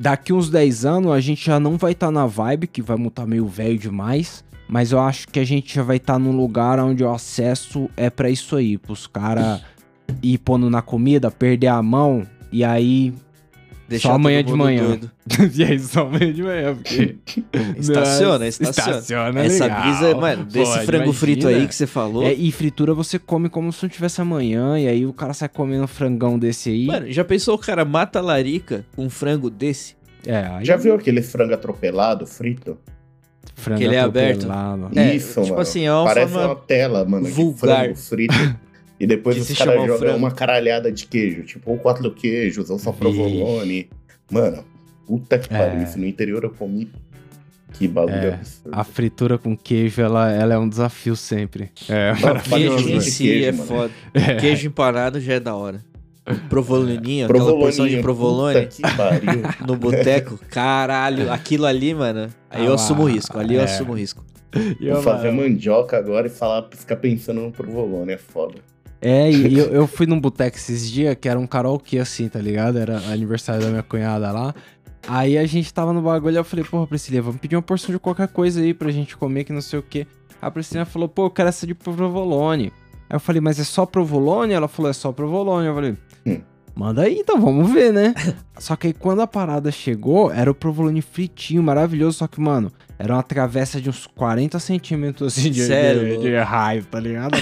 A: daqui uns 10 anos a gente já não vai estar na vibe, que vai mutar meio velho demais. Mas eu acho que a gente já vai estar num lugar onde o acesso é pra isso aí, pros caras ir pondo na comida, perder a mão, e aí.
C: Deixar
A: Só amanhã de manhã.
C: doido.
A: e aí só amanhã de manhã, porque.
C: Estaciona, estaciona.
A: estaciona
C: Essa
A: legal.
C: brisa, mano, desse
A: Pô,
C: frango frito
A: imagina.
C: aí que você falou.
A: É, e fritura você come como se não tivesse amanhã, e aí o cara sai comendo um frangão desse aí.
C: Mano, já pensou o cara mata a larica com um frango desse?
A: é, aí
B: Já viu aquele frango atropelado, frito?
A: frango
C: que ele é aberto?
A: atropelado.
C: É,
B: Isso,
C: tipo
B: mano.
C: assim, é uma
B: Parece
C: forma
B: uma tela, mano,
C: vulgar.
B: de frango frito. E depois
C: Que
B: os caras jogam
C: frango.
B: uma caralhada de queijo, tipo ou quatro queijos, ou só provolone. Mano, puta que
A: É.
B: pariu. Isso no interior eu comi. Que bagulho
A: É,
B: absurdo.
A: A fritura com queijo, ela, ela é um desafio sempre. É.
C: Queijo em si
B: queijo,
C: é
B: mano.
C: foda. Queijo empanado já é da hora. Provoloninho, aquela porção de provolone
B: Puta que pariu.
C: no boteco. Caralho, aquilo ali, mano. Aí eu
A: Ah,
C: assumo o risco. Ali eu
A: é.
C: assumo o risco.
A: E eu,
B: Vou fazer
A: mano,
B: mandioca agora e falar, ficar pensando no provolone, é foda.
A: É, e eu, eu fui num boteco esses dias que era um karaokê assim, tá ligado? Era aniversário da minha cunhada lá. Aí a gente tava no bagulho, eu falei, porra, Priscila, vamos pedir uma porção de qualquer coisa aí pra gente comer, que não sei o quê. A Priscila falou, pô, eu quero essa de provolone. Aí eu falei, mas é só provolone? Ela falou, é só provolone. Eu falei,
B: Hum.
A: Manda aí então, vamos ver, né? só que aí quando a parada chegou, era o provolone fritinho, maravilhoso, só que, mano, era uma travessa de uns 40 centímetros assim de,
C: Sério,
A: de, de raio, tá ligado?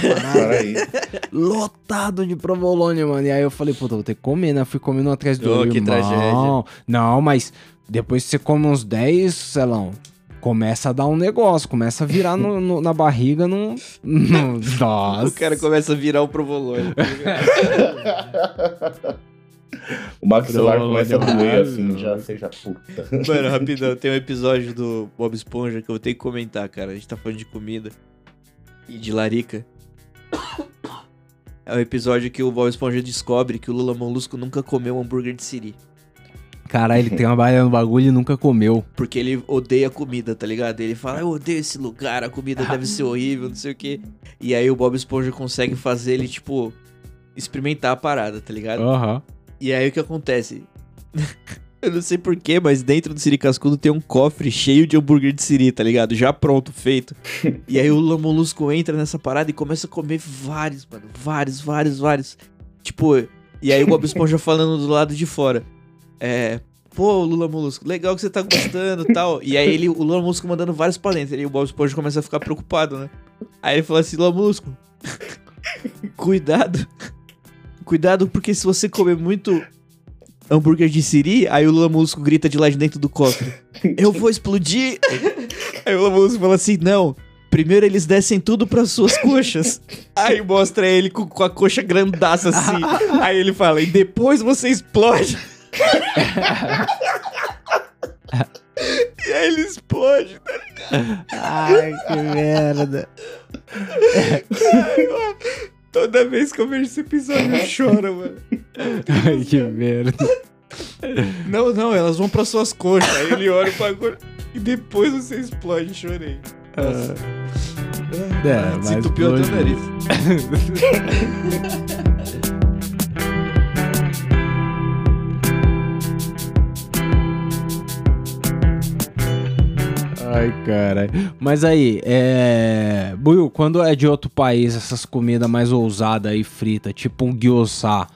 A: Lotado de provolone, mano. E aí eu falei, puta, vou ter que comer, né? Fui comendo um atrás do outro.
C: que tragédia.
A: Não, mas depois que você come uns 10, Celão, começa a dar um negócio, começa a virar no- no- na barriga num. num- nossa.
C: O cara começa a virar o provolone.
B: O maxilar começa a doer assim, já seja puta.
C: Mano, rapidão, tem um episódio do Bob Esponja que eu vou ter que comentar, cara. A gente tá falando de comida e de larica. É um episódio que o Bob Esponja descobre que o Lula Molusco nunca comeu um hambúrguer de siri.
A: Caralho, ele trabalha no bagulho e nunca comeu.
C: Porque ele odeia comida, tá ligado? Ele fala, eu odeio esse lugar, a comida deve ser horrível, não sei o quê. E aí o Bob Esponja consegue fazer ele, tipo, experimentar a parada, tá ligado?
A: Aham.
C: E aí o que acontece? Eu não sei porquê, mas dentro do Siri Cascudo tem um cofre cheio de hambúrguer de Siri, tá ligado? Já pronto, feito. e aí o Lula Molusco entra nessa parada e começa a comer vários, mano. Vários, vários, vários. Tipo, e aí o Bob Esponja falando do lado de fora. É. Pô, Lula Molusco, legal que você tá gostando e tal. E aí ele, o Lula Molusco mandando vários pra dentro. E aí o Bob Esponja começa a ficar preocupado, né? Aí ele fala assim, Lula Molusco, cuidado. Cuidado, porque se você comer muito hambúrguer de siri, aí o Lula Molusco grita de lá de dentro do cofre. Eu vou explodir! Aí o Lula Molusco fala assim, não. Primeiro eles descem tudo pras suas coxas. Aí mostra ele com, com a coxa grandaça assim. Aí ele fala, e depois você explode. e aí ele explode.
A: Ai, que merda.
C: Toda vez que eu vejo esse episódio eu choro, mano.
A: Ai, que merda.
C: Não, não, elas vão pra suas coxas. Aí ele olha o bagulho e depois você explode. Chorei. Nossa.
A: É,
C: Ah,
A: mas
C: Desentupiu até o
A: explode.
C: nariz.
A: Ai, caralho. Mas aí, é. Buiu, quando é de outro país, essas comidas mais ousadas aí, frita, tipo um gyoza,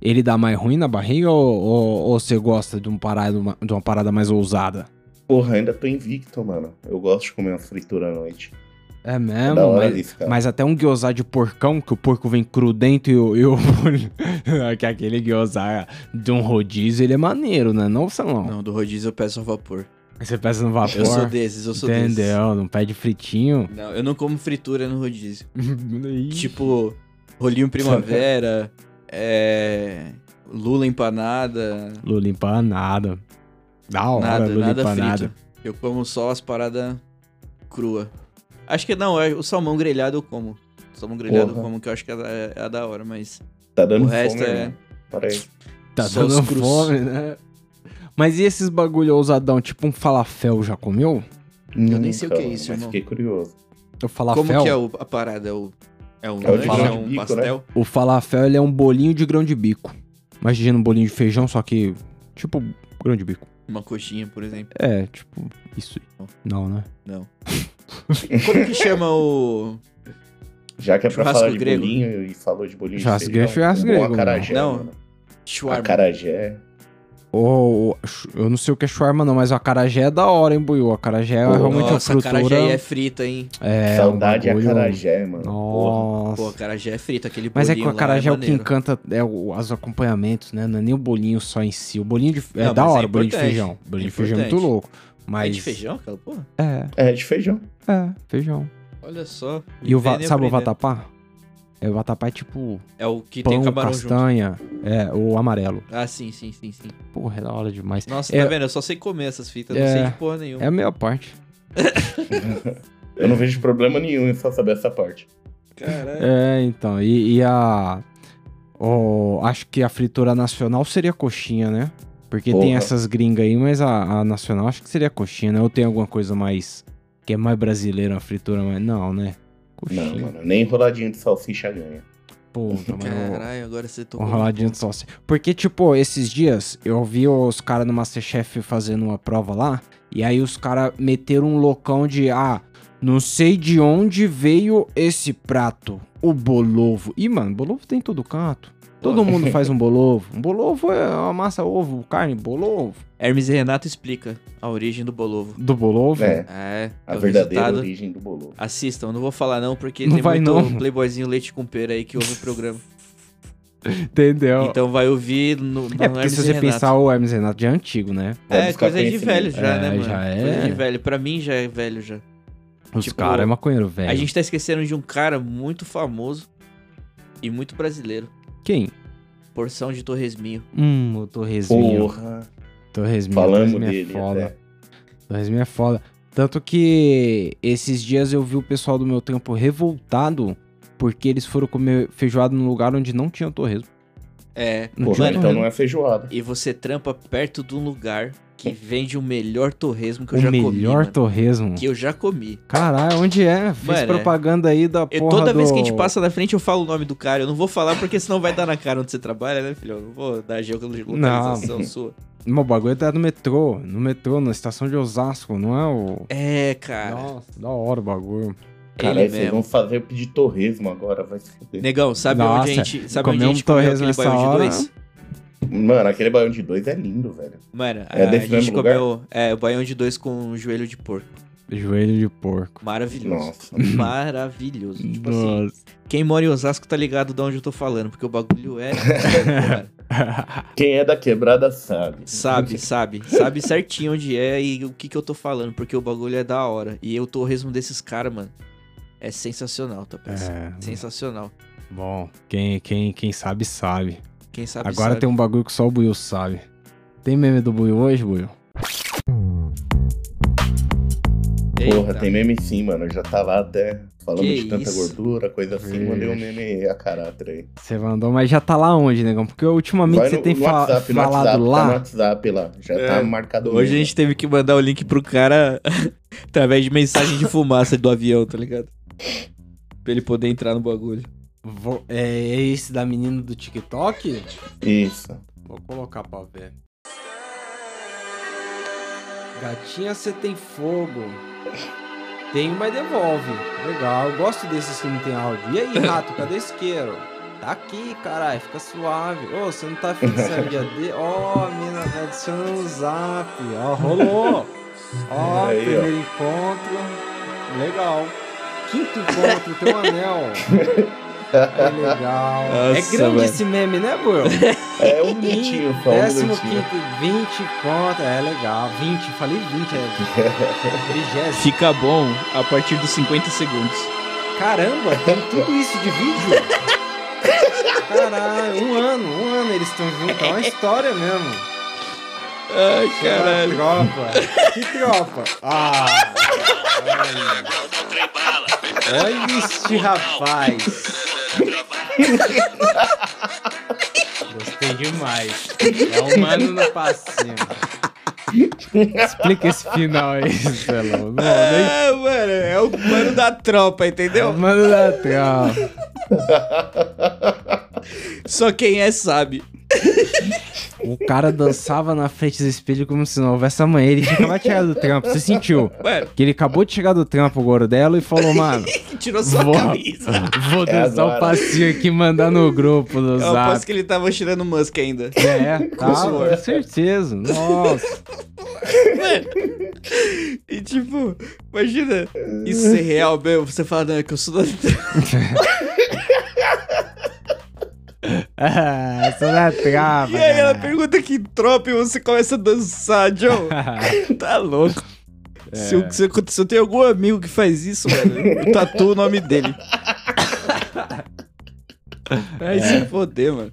A: ele dá mais ruim na barriga ou, ou, ou você gosta de, um parada, uma- de uma parada mais ousada?
B: Porra, ainda tô invicto, mano. Eu gosto de comer uma fritura à noite.
A: É
B: É
A: mesmo,
B: hora
A: mas,
B: isso, cara.
A: mas até um gyoza de porcão, que o porco vem cru dentro e o... E o que aquele gyoza de um rodízio, ele é maneiro, né? Não, Salão?
C: Não, do rodízio eu peço ao vapor.
A: Você peça no vapor.
C: Eu sou desses, eu sou desses.
A: Entendeu? Não pede fritinho.
C: Não, eu não como fritura no rodízio. Tipo, rolinho primavera, é... Lula empanada,
A: Lula empanada. Da hora,
C: nada,
A: Lula
C: nada
A: empanada.
C: frito. Eu como só as paradas crua. Acho que não, o salmão grelhado eu como. Salmão grelhado eu
B: Porra.
C: como, que eu acho que é, é- é a da hora, mas
B: Tá dando
C: o resto
B: fome,
C: é-
B: aí.
A: Tá dando fome, né? Mas e esses bagulho ousadão, tipo um falafel, já comeu?
C: Eu nem sei o que é isso,
B: mas
C: irmão.
B: fiquei curioso.
A: O falafel,
C: como que é o- a parada? É o, é um
B: É o
C: lanche? É um
B: bico,
C: pastel?
A: o falafel ele é um bolinho de grão de bico. Imagina um bolinho de feijão, só que tipo grão de bico.
C: Uma coxinha, por exemplo.
A: É, tipo, isso aí. Não, né?
C: Não. Como que chama o...
B: Já que é pra
C: Churrasco
B: falar de
C: grego.
B: bolinho e falou de bolinho
A: Churrasco
B: de
A: grego é
B: feijão,
A: churrasco
B: um bom
A: grego,
B: acarajé,
C: Não.
B: mano. Acarajé.
A: Ou, eu não sei o que é shawarma não, mas o acarajé é da hora, hein, Buiu? O acarajé é realmente uma
C: Nossa,
A: frutura...
C: acarajé é frita, hein?
A: É,
B: Saudade
A: um bagulho...
B: acarajé, mano.
A: Nossa.
C: Pô, acarajé é frito, aquele
A: Mas é que
C: bolinho
A: o acarajé
C: lá
A: é o que encanta é o, os acompanhamentos, né? Não é nem o bolinho só em si. O bolinho de. É
C: Não,
A: da
C: mas é
A: hora, o bolinho de feijão. O bolinho
C: É
A: de feijão é muito louco. Mas.
C: É de feijão aquela porra?
A: É,
B: É, de feijão.
A: é, feijão.
C: Olha só.
A: E o sabe o vatapá? É, o vatapá é tipo
C: É o que tem
A: pão,
C: o camarão junto.
A: castanha. É, o amarelo.
C: Ah, sim, sim, sim, sim.
A: Porra, é da hora demais.
C: Nossa,
A: É-
C: tá vendo? Eu só sei comer essas fitas, não
A: É.
C: sei de porra nenhuma.
A: É a melhor parte.
B: Eu não vejo problema nenhum em só saber essa parte.
C: Caralho.
A: É, então. E, e a. o- acho que a fritura nacional seria coxinha, né? Porque tem
B: Porra.
A: essas gringas aí, mas a, a nacional acho que seria coxinha, né? Ou tem alguma coisa mais. que é mais brasileira, uma fritura mais. Não, né? Coxinha.
B: Não, mano. Nem enroladinho de salsicha ganha.
A: Puta, mano.
C: Caralho, agora você
A: Um
C: tocou. no
A: roladinho de salsicha. Porque, tipo, esses dias eu vi os caras no Masterchef fazendo uma prova lá. E aí os caras meteram um loucão de. Ah, não sei de onde veio esse prato. O bolovo. Ih, mano, bolovo tem em todo canto. Todo mundo faz um bolovo. Um bolovo é uma massa, ovo, carne, bolovo.
C: Hermes e Renato explica a origem do bolovo.
A: Do bolovo?
B: É,
C: É,
B: a
C: é o
B: verdadeira
C: resultado.
B: origem do bolo.
C: Assistam, eu não vou falar não, porque
A: Não
C: tem
A: vai
C: muito
A: não.
C: playboyzinho leite com pera aí que ouve o programa.
A: Entendeu?
C: Então vai ouvir no, no
A: é porque
C: Hermes
A: se você pensar, o Hermes Renato já é antigo, né?
B: Pode
C: É, coisa de velho já,
A: É,
C: né, mano?
A: já é.
C: Coisa de velho. Pra mim já é velho já.
A: Os
C: Tipo,
A: caras é maconheiro, velho.
C: A gente tá esquecendo de um cara muito famoso e muito brasileiro.
A: Quem?
C: Porção de Torresminho.
A: Hum, o Torresminho.
B: Porra.
A: Torresminho.
B: Falamos
A: Torresminho
B: dele
A: é foda.
B: até.
A: Torresminho é foda. Tanto que esses dias eu vi o pessoal do meu tempo revoltado porque eles foram comer feijoada num lugar onde não tinha torresmo.
C: É.
A: Não
B: Porra, então
A: torresmo.
B: não é feijoada.
C: E você trampa perto de um lugar que vende o melhor torresmo que eu
A: o
C: já
A: melhor
C: comi. mano.
A: torresmo.
C: Que eu já comi.
A: Caralho, onde é? Fez
C: Mano,
A: propaganda aí da
C: Eu,
A: porra
C: toda vez
A: do-
C: que a gente passa na frente, eu falo o nome do cara. Eu não vou falar porque senão vai dar na cara onde você trabalha, né, filho? Eu não vou dar geolocalização sua.
A: Meu bagulho tá no metrô. No metrô, na estação de Osasco, não é o...
C: É, cara.
A: Nossa, da hora o bagulho.
B: Caralho, vocês vão fazer eu pedir torresmo agora, vai se fuder.
C: Negão, sabe
A: Nossa,
C: onde a gente, sabe onde a
A: um
C: gente comeu
A: torresmo
C: aquele
A: nessa
C: baião de
A: hora-
C: dois?
B: Mano, aquele baião de dois é lindo, velho.
C: Mano,
B: É
C: a
B: desse
C: gente
B: lugar?
C: comeu é, o baião de dois com joelho de porco.
A: Joelho de porco.
C: Maravilhoso.
B: Nossa.
C: Maravilhoso. Tipo assim,
A: Nossa.
C: quem mora em Osasco tá ligado de onde eu tô falando, porque o bagulho é.
B: Quem é da quebrada sabe.
C: sabe, sabe. Sabe certinho onde é e o que que eu tô falando, porque o bagulho é da hora. E o torresmo desses caras, mano, é sensacional, tá pensando?
A: É,
C: Sensacional.
A: bom, quem, quem, quem sabe, sabe.
C: Quem sabe
A: Agora
C: sabe.
A: tem um bagulho que só o Buiu sabe. Tem meme do Buiu hoje, Buiu?
B: Porra,
C: Eita.
B: tem meme sim, mano. Já tá lá até falando
C: Que
B: de tanta
C: isso?
B: gordura, coisa assim. Mandei um meme a caráter aí.
A: Você mandou, mas já tá lá onde, negão? Porque ultimamente
B: Vai
A: você
B: no,
A: tem
B: no
A: fa-
B: WhatsApp, no
A: falado
B: WhatsApp, Tá no
A: lá.
B: WhatsApp lá. Já
C: É.
B: tá marcado
C: Hoje a
B: mesmo.
C: gente teve que mandar o link pro cara através de mensagem de fumaça do avião, tá ligado? Pra ele poder entrar no bagulho.
A: É esse da menina do TikTok?
B: Isso.
A: Vou colocar pra ver. Gatinha, você tem fogo. Tenho, mas devolve. Legal, eu gosto desses que não tem áudio. E aí, rato, cadê isqueiro? Tá aqui, caralho, fica suave. Ô, você não tá fixando dia D? Ó, a mina me adicionou no zap. Ó, rolou. Ó,
B: Aí, ó.
A: primeiro encontro. Legal. quinto encontro, tem um anel. É legal. é
C: Nossa,
A: grande
C: velho.
A: esse meme, né, Will?
B: É um minutinho, um
A: Décimo quinto, 20 conto. É legal. 20, falei 20, é vigésimo.
C: Fica bom a partir dos 50 segundos.
A: Caramba, tem tudo isso de vídeo? Caralho, um ano, um ano eles estão juntos. É uma história mesmo.
C: Ai,
A: Caralho. Tropa. Que tropa? Ah. Olha, olha este rapaz. Gostei demais. É um mano no passinho. Explica esse final aí, Celão. Nem
C: É, mano, é o mano da tropa,
A: é
C: entendeu?
A: o mano da tropa.
C: Só quem é sabe.
A: O cara dançava na frente do espelho como se não houvesse amanhã. Ele tinha acabado de chegar do trampo. Você sentiu?
C: Mano,
A: Que ele acabou de chegar do trampo, o Gordelo, e falou, mano,
C: tirou sua
A: Vou-
C: camisa.
A: vou
B: É
A: dançar o
B: agora.
A: passinho aqui e mandar no grupo do
C: Eu
A: Zap.
C: aposto que ele tava tirando o Musk ainda.
A: É, tá, com certeza. Nossa.
C: E tipo, imagina isso ser real mesmo. Você fala, não, é que eu sou da
A: Ah, sou da trava.
C: E aí ela pergunta que tropa e você começa a dançar, Joe. tá louco. Se, eu, se, eu, se eu tenho algum amigo que faz isso, mano, eu tatuo o nome dele. Ai, se foder, mano.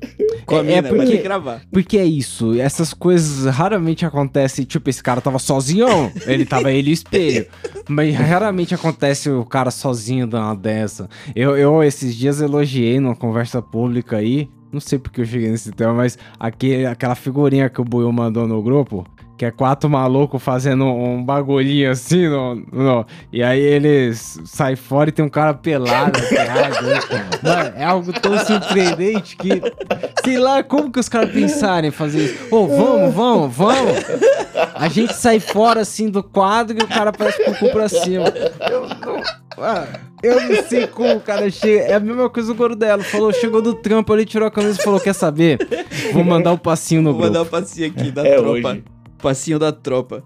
C: Com a
A: É,
C: mina,
A: porque-
C: gravar.
A: Porque é isso, essas coisas raramente acontecem, tipo, esse cara tava sozinho, ele tava ele e o espelho. Mas raramente acontece o cara sozinho dando uma dessa. Eu, eu esses dias elogiei numa conversa pública aí, não sei porque eu cheguei nesse tema, mas aquele, aquela figurinha que o Buiu mandou no grupo, que é quatro malucos fazendo um bagulhinho assim, no, no- e aí eles saem fora e tem um cara pelado atrás. né? Mano, é algo tão surpreendente que Sei lá, como que os caras pensaram em fazer isso? Ô, vamos, vamos, vamos. A gente sai fora assim do quadro e o cara parece com o cu pra cima. Eu não, ah, eu não sei como o cara chega. É a mesma coisa do Gordelo. Falou, chegou do trampo ali, tirou a camisa e falou: Quer saber? Vou mandar o passinho no
C: Vou mandar o
A: grupo.
C: passinho aqui da
B: É
C: tropa.
B: hoje.
C: Passinho da tropa.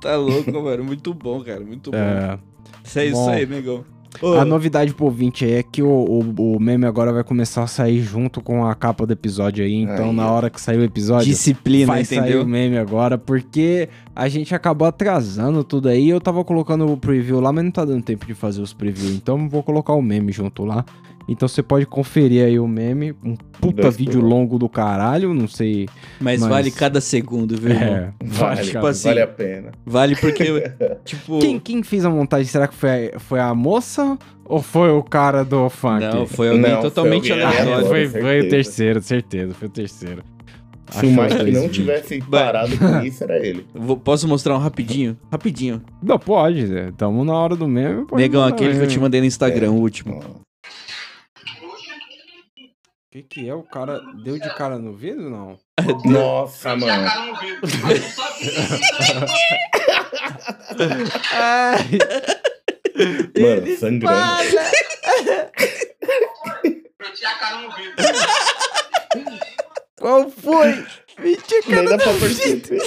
C: Tá louco, mano. Muito bom, cara. Muito bom.
A: É,
C: Isso é isso
A: bom.
C: aí, negão. Ô,
A: a novidade pro ouvinte aí é que o, o, o meme agora vai começar a sair junto com a capa do episódio aí. Então,
B: Aí,
A: na hora que sair o episódio.
C: disciplina,
A: vai sair
C: entendeu?
A: o meme agora, porque a gente acabou atrasando tudo aí. Eu tava colocando o preview lá, mas não tá dando tempo de fazer os previews. Então vou colocar o meme junto lá. Então você pode conferir aí o meme. Um puta
B: Dois
A: vídeo longo do caralho, não sei.
C: Mas,
A: Mas-
C: vale cada segundo, viu, irmão?
A: É,
B: Vale,
C: tipo assim,
B: vale a pena.
C: Vale porque, tipo...
A: Quem, quem fez a montagem? Será que foi a, foi a moça ou foi o cara do funk?
C: Não, foi alguém
B: Não, foi
C: totalmente
B: alguém
A: Ah,
C: aleatório.
A: foi, foi o terceiro, certeza, foi o terceiro.
B: Se o Mike não tivesse parado com isso, era ele.
C: Vou- posso mostrar um rapidinho? Rapidinho.
A: Não, pode. Tamo na hora do meme.
C: Negão, aquele que eu te mandei no Instagram, o último.
A: Que, que é? O cara deu de cara no vidro não?
B: Nossa, mano.
A: Ai,
B: Mano, sangrando.
A: qual foi? Mentira,
B: Nem dá pra perceber.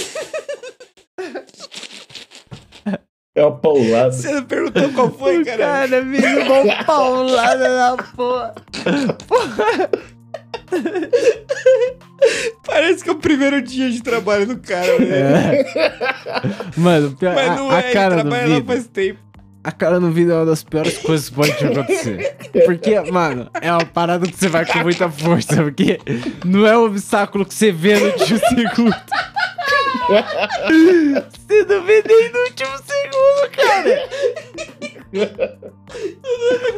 B: É uma paulada.
C: Você não perguntou qual foi, cara?
A: cara me deu uma paulada na porra.
C: Parece que é o primeiro dia de trabalho do cara, velho.
A: É. Mano, pior-
C: Mas
A: a,
C: não
A: a
C: é, ele
A: cara do
C: trabalha lá faz tempo.
A: A cara no vidro é uma das piores coisas que pode te acontecer. Porque, mano, é uma parada que você vai com muita força. Porque não é um obstáculo que você vê no último segundo. Você não vê nem no último segundo, cara.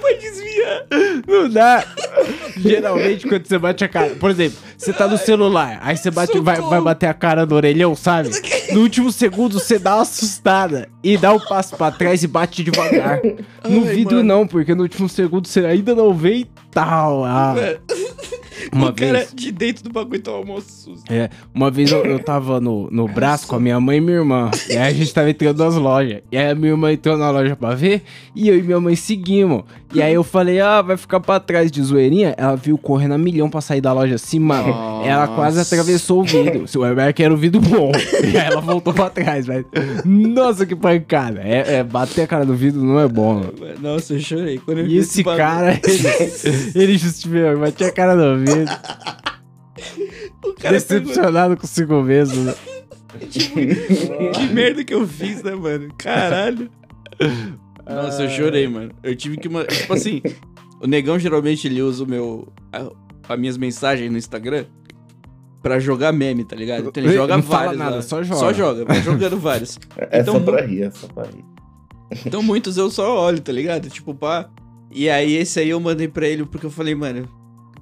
C: Pode desviar.
A: Não dá. Geralmente, quando você bate a cara. Por exemplo, você tá no celular, aí você bate, vai, vai bater a cara no orelhão, sabe? No último segundo, você dá uma assustada e dá um passo pra trás e bate devagar. No
C: Ai,
A: vidro,
C: mano.
A: não, porque no último segundo você ainda não vê e tal. Ah, Uma
C: o cara
A: vez-
C: de dentro do bagulho toma almoço susto.
A: É, uma vez eu, eu tava no, no braço com a minha mãe e minha irmã. E aí a gente tava entrando nas lojas. E aí a minha irmã entrou na loja pra ver. E eu e minha mãe seguimos. E aí eu falei, ah, vai ficar pra trás de zoeirinha. Ela viu correndo a milhão pra sair da loja assim, mano. Ela quase
C: Nossa.
A: atravessou o vidro. Se o Weber era o vidro bom. E aí ela voltou pra trás, velho. Nossa, que pancada. É, é, bater a cara no vidro não é bom, mano.
C: Nossa, eu chorei. Quando eu
A: E esse
C: bagulho.
A: cara, ele, ele justificou, batia a cara no vidro.
C: O cara pegou-
A: Decepcionado consigo mesmo, né?
C: Que merda que eu fiz, né, mano? Caralho. Nossa, eu chorei, mano. Eu tive que. ma- Tipo assim, o negão geralmente ele usa o meu. a- As minhas mensagens no Instagram pra jogar meme, tá ligado? Então ele
A: Não
C: joga
A: fala
C: vários.
A: nada,
C: lá.
A: só joga.
C: Só joga, vai jogando vários.
B: É
C: Então,
B: só pra rir, é só pra rir.
C: Então muitos eu só olho, tá ligado? Tipo, pá. E aí esse aí eu mandei pra ele porque eu falei, mano,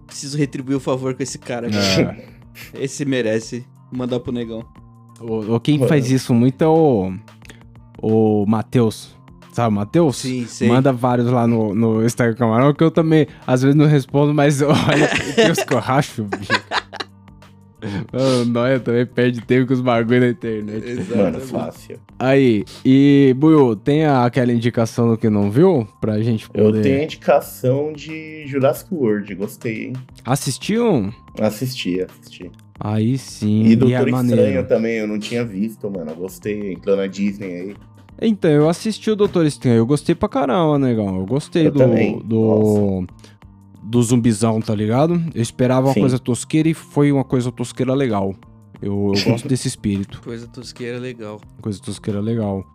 C: preciso retribuir o favor com esse cara. cara.
A: É.
C: Esse merece mandar pro negão.
A: O, o quem faz isso muito é o. O Matheus. Sabe, o Matheus?
C: Sim, sei.
A: Manda vários lá no, no Instagram Camarão, que eu também, às vezes, não respondo, mas olha, tem os que eu racho, bicho. O Noia também perde tempo com os bagulho na internet.
B: Mano, fácil.
A: Aí, e, Buiu, tem aquela indicação do que não viu? Pra gente
B: Eu
A: poder...
B: tenho a indicação de Jurassic World, gostei, hein?
A: Assistiu?
B: Assisti, assisti.
A: Aí sim,
B: E
A: e,
B: Doutor
A: é
B: Estranho
A: maneiro.
B: também, eu não tinha visto, mano. Eu gostei, entrou na Disney aí.
A: Então, eu assisti o Doutor Estranho, eu gostei pra caramba, negão. Eu gostei
B: Eu
A: do,
B: também,
A: do do zumbizão, tá ligado? Eu esperava uma
B: Sim.
A: coisa tosqueira e foi uma coisa tosqueira legal. Eu, eu gosto desse espírito.
C: Coisa tosqueira legal.
A: Coisa tosqueira legal.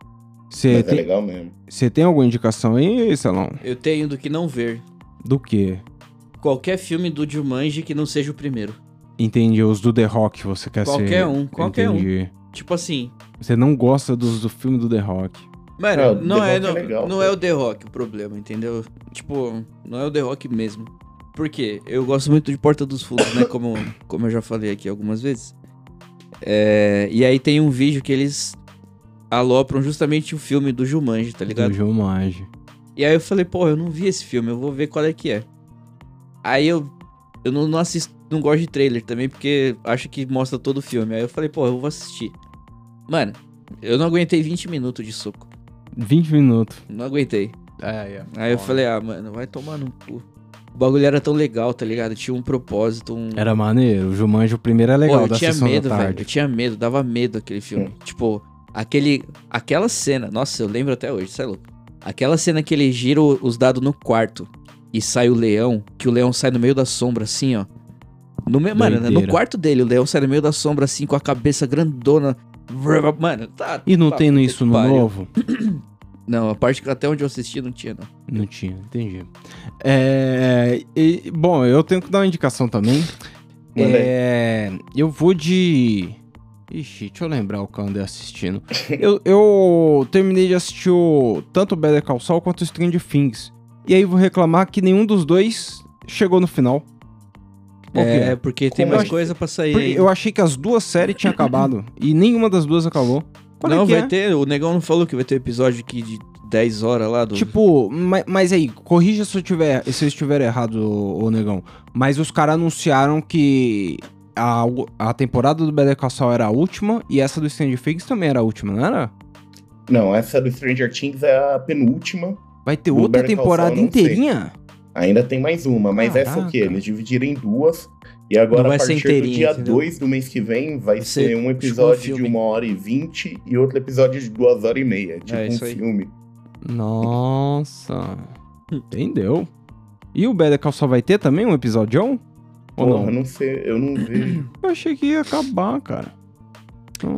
A: Você
B: Mas é
A: tem,
B: legal mesmo.
A: você tem alguma indicação aí, Salão?
C: Eu tenho do que não ver.
A: Do que?
C: Qualquer filme do Jumanji que não seja o primeiro.
A: Entendi, os do The Rock você quer ser.
C: Qualquer um, qualquer um.
A: Entendi.
C: Tipo assim,
A: Você não gosta dos do filme do The Rock.
C: Mano,
B: o
C: não,
B: The
C: é,
B: é
C: não,
B: legal,
C: não
B: pô.
C: é o The Rock o problema, entendeu? Tipo, não é o The Rock mesmo. Por quê? Eu gosto muito de Porta dos Fundos, né? Como, como eu já falei aqui algumas vezes. É, e aí tem um vídeo que eles alopram justamente o filme do Jumanji, tá ligado?
A: Do Jumanji.
C: E aí eu falei, pô, eu não vi esse filme, eu vou ver qual é que é. Aí eu, eu não, não assisto, não gosto de trailer também, porque acho que mostra todo o filme. Aí eu falei, pô, eu vou assistir. Mano, eu não aguentei 20 minutos de soco.
A: 20 minutos.
C: Não aguentei.
A: É, é.
C: Aí eu falei, ah, mano, vai tomar no cu. O bagulho era tão legal, tá ligado? Tinha um propósito, um.
A: Era maneiro. O Jumanji, o primeiro é
C: Pô,
A: legal,
C: eu
A: da
C: tinha
A: sessão
C: medo,
A: da
C: velho.
A: tarde.
C: Eu tinha medo, dava medo aquele filme. Tipo, aquele. Aquela cena, nossa, eu lembro até hoje, você é louco. Aquela cena que ele gira os dados no quarto e sai o leão, que o leão sai no meio da sombra, assim, ó. No me... Mano, no quarto dele, o leão sai no meio da sombra, assim, com a cabeça grandona. Mano, tá.
A: E não
C: tá,
A: tem isso no
C: pariu.
A: novo?
C: Não, a parte que até onde eu assisti não tinha, não.
A: Não tinha, entendi. É, e, bom, eu tenho que dar uma indicação também. É, eu vou de. Ixi, deixa eu lembrar o que eu andei assistindo. eu, eu terminei de assistir o, tanto o Better Call Saul quanto o Stranger Things. E aí vou reclamar que nenhum dos dois chegou no final. Por quê?
C: É, porque tem
B: Como
C: mais coisa pra sair
A: eu achei que as duas séries tinham acabado. e nenhuma das duas acabou. Qual é
C: não,
A: que
C: vai
A: é?
C: ter. O negão não falou que vai ter episódio aqui de 10 horas lá do.
A: Tipo, mas, mas aí, corrija se eu, tiver, se eu estiver errado, ô, ô negão. Mas os caras anunciaram que a, a temporada do Better Call Saul era a última e essa do Stranger Things também era a última, não era?
B: Não, essa do Stranger Things é a penúltima.
A: Vai ter outra temporada
B: Saul, não sei.
A: inteirinha?
B: Ainda tem mais uma, mas essa o quê?
A: Caraca.
B: Eles dividiram em duas. E agora,
C: Não vai
B: a
C: ser
B: partir do dia
C: entendeu?
B: 2 do mês que vem, vai
C: Vai ser
B: ser um
C: tipo um
B: episódio de uma hora e vinte e outro episódio de duas horas e meia. Tipo
C: É,
B: um
C: aí.
B: filme.
A: Nossa. Entendeu? E o Better Call Saul vai ter também um episódio? Ou
B: Porra,
A: não?
B: eu não sei, eu não vejo.
A: Eu achei que ia acabar, cara.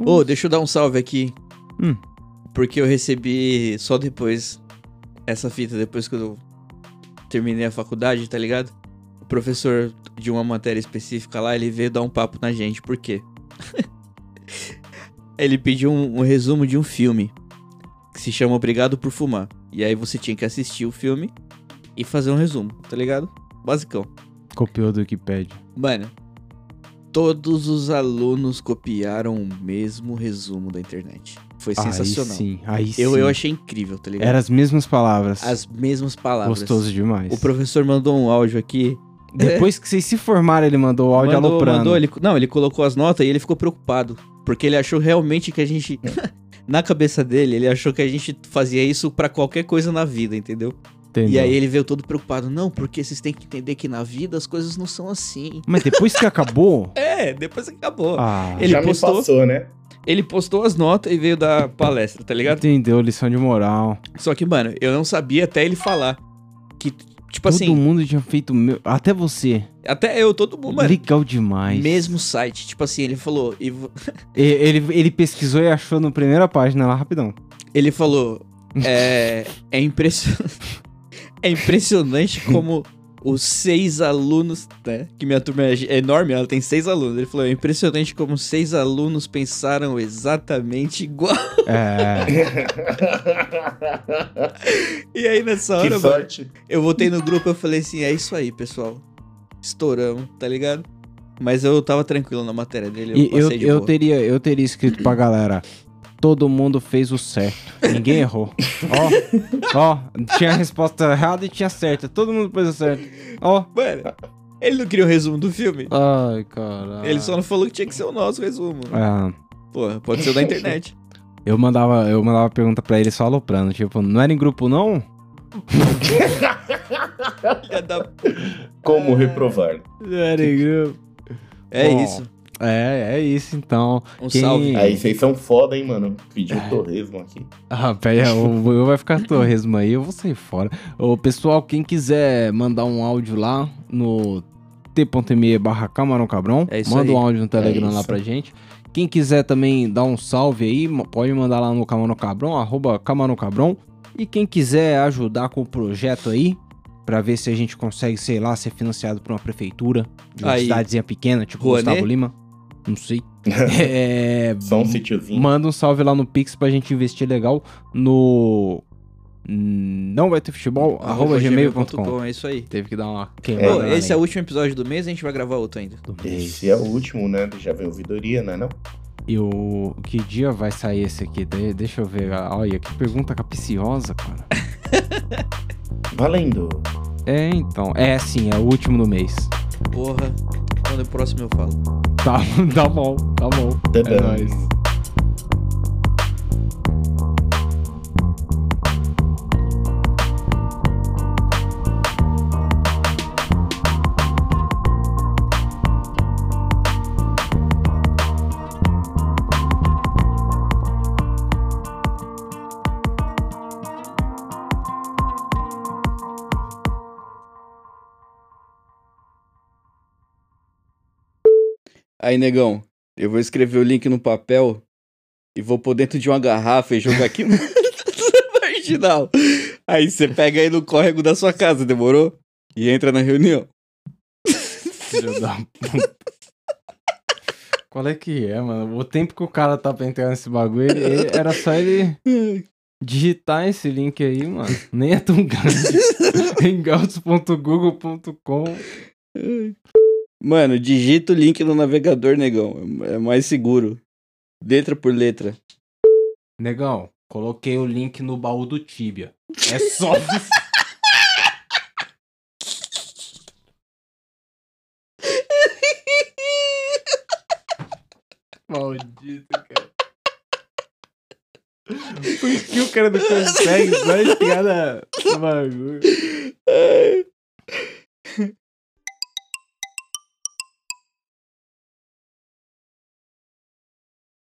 C: Ô, deixa eu dar um salve aqui.
A: Hum.
C: Porque eu recebi só depois essa fita, depois que eu terminei a faculdade, tá ligado? Professor de uma matéria específica lá, ele veio dar um papo na gente. Por quê? ele pediu um, um resumo de um filme que se chama Obrigado por Fumar. E aí você tinha que assistir o filme e fazer um resumo, tá ligado? Basicão.
A: Copiou do Wikipedia.
C: Mano, todos os alunos copiaram o mesmo resumo da internet. Foi sensacional.
A: Aí sim, aí
C: Eu,
A: sim.
C: eu achei incrível, tá ligado?
A: Era as mesmas palavras.
C: As mesmas palavras.
A: Gostoso demais.
C: O professor mandou um áudio aqui
A: Depois que vocês se formaram, ele mandou o áudio
C: mandou,
A: aloprando.
C: mandou, ele, não, ele colocou as notas e ele ficou preocupado. Porque ele achou realmente que a gente. na cabeça dele, ele achou que a gente fazia isso pra qualquer coisa na vida, entendeu?
A: Entendeu?
C: E aí ele veio todo preocupado. Não, porque vocês têm que entender que na vida as coisas não são assim.
A: Mas depois que acabou...
C: É, depois que acabou.
A: Ah,
C: Ele
B: Já
C: postou-
B: me passou, né?
C: Ele postou as notas e veio dar palestra, tá ligado?
A: entendeu, lição de moral.
C: Só que, mano, eu não sabia até ele falar. Que, tipo
A: Todo
C: assim,
A: mundo tinha feito... Meu... Até você.
C: até eu, todo mundo, mano.
A: Legal demais.
C: Mesmo site. Tipo assim, ele falou. e
A: Ele, ele pesquisou e achou na primeira página lá, rapidão.
C: Ele falou. É, é, impression... é impressionante como os seis alunos, né? Que minha turma é enorme, ela tem seis alunos. Ele falou: é impressionante como seis alunos pensaram exatamente igual.
A: É...
C: E aí nessa
B: que
C: hora, mano, eu voltei no grupo e eu falei assim: é isso aí, pessoal. Estouramos, tá ligado? Mas eu tava tranquilo na matéria dele. Eu
A: E eu,
C: passei de
A: eu,
C: boa.
A: teria, eu teria escrito pra galera: todo mundo fez o certo, ninguém errou. Ó, ó, tinha a resposta errada e tinha certa, todo mundo fez o certo. Ó.
C: Mano, ele não queria o resumo do filme.
A: Ai, caralho.
C: Ele só não falou que tinha que ser o nosso resumo.
A: Ah,
C: Porra, pode ser o da internet.
A: eu mandava, eu mandava pergunta pra ele só aloprando, tipo, não era em grupo não?
B: Como reprovar?
A: Não era em grupo.
C: É
A: Bom,
C: isso.
A: É, é isso então.
C: Um
A: Quem-
C: salve.
B: Aí vocês são foda, hein, mano? Pediu torresmo aqui.
A: Ah, pera, o Will vai ficar torresmo aí, eu vou sair fora. Ô, pessoal, quem quiser mandar um áudio lá no t.me barra Camarão Cabrão,
C: É
A: manda
C: aí.
A: um áudio no Telegram
B: É
A: lá pra gente. Quem quiser também dar um salve aí, pode mandar lá no Camarão Cabrão, arroba Camarão Cabrão. E quem quiser ajudar com o projeto aí, pra ver se a gente consegue, sei lá, ser financiado por uma prefeitura de uma
C: Aí.
A: cidadezinha pequena, tipo
C: Rouanet?
A: Gustavo Lima. Não sei. é,
B: Só um sítiozinho.
A: Manda um salve lá no Pix pra gente investir legal no. Não vai ter futebol, arroba gmail.com.
C: É isso aí.
A: Teve que dar uma
C: Pô,
A: queimada. na
C: esse é o último episódio do mês, a gente vai gravar outro ainda.
B: Esse é o último, né? Já veio ouvidoria, né? Não?
A: E o. Que dia vai sair esse aqui? De- Deixa eu ver. Olha, que pergunta capiciosa, cara.
B: Valendo.
A: É, então. É sim, é o último do mês.
C: Porra, quando é o próximo eu falo.
A: Tá, tá bom, tá bom. É
B: Tadã.
A: nóis.
C: Aí, negão, eu vou escrever o link no papel e vou pôr dentro de uma garrafa e jogar aqui no marginal. Aí você pega aí no córrego da sua casa, demorou? E entra na reunião.
A: Filho da puta. Qual é que é, mano? O tempo que o cara tá pra entrar nesse bagulho, ele- ele- era só ele digitar esse link aí, mano. Nem é tão grande. Hangouts.google.com
C: Mano, digita o link no navegador, negão. É mais seguro. Letra por letra.
A: Negão, coloquei o link no baú do Tibia. É só. Maldito, cara. Por que o cara não consegue estirar na- no bagulho?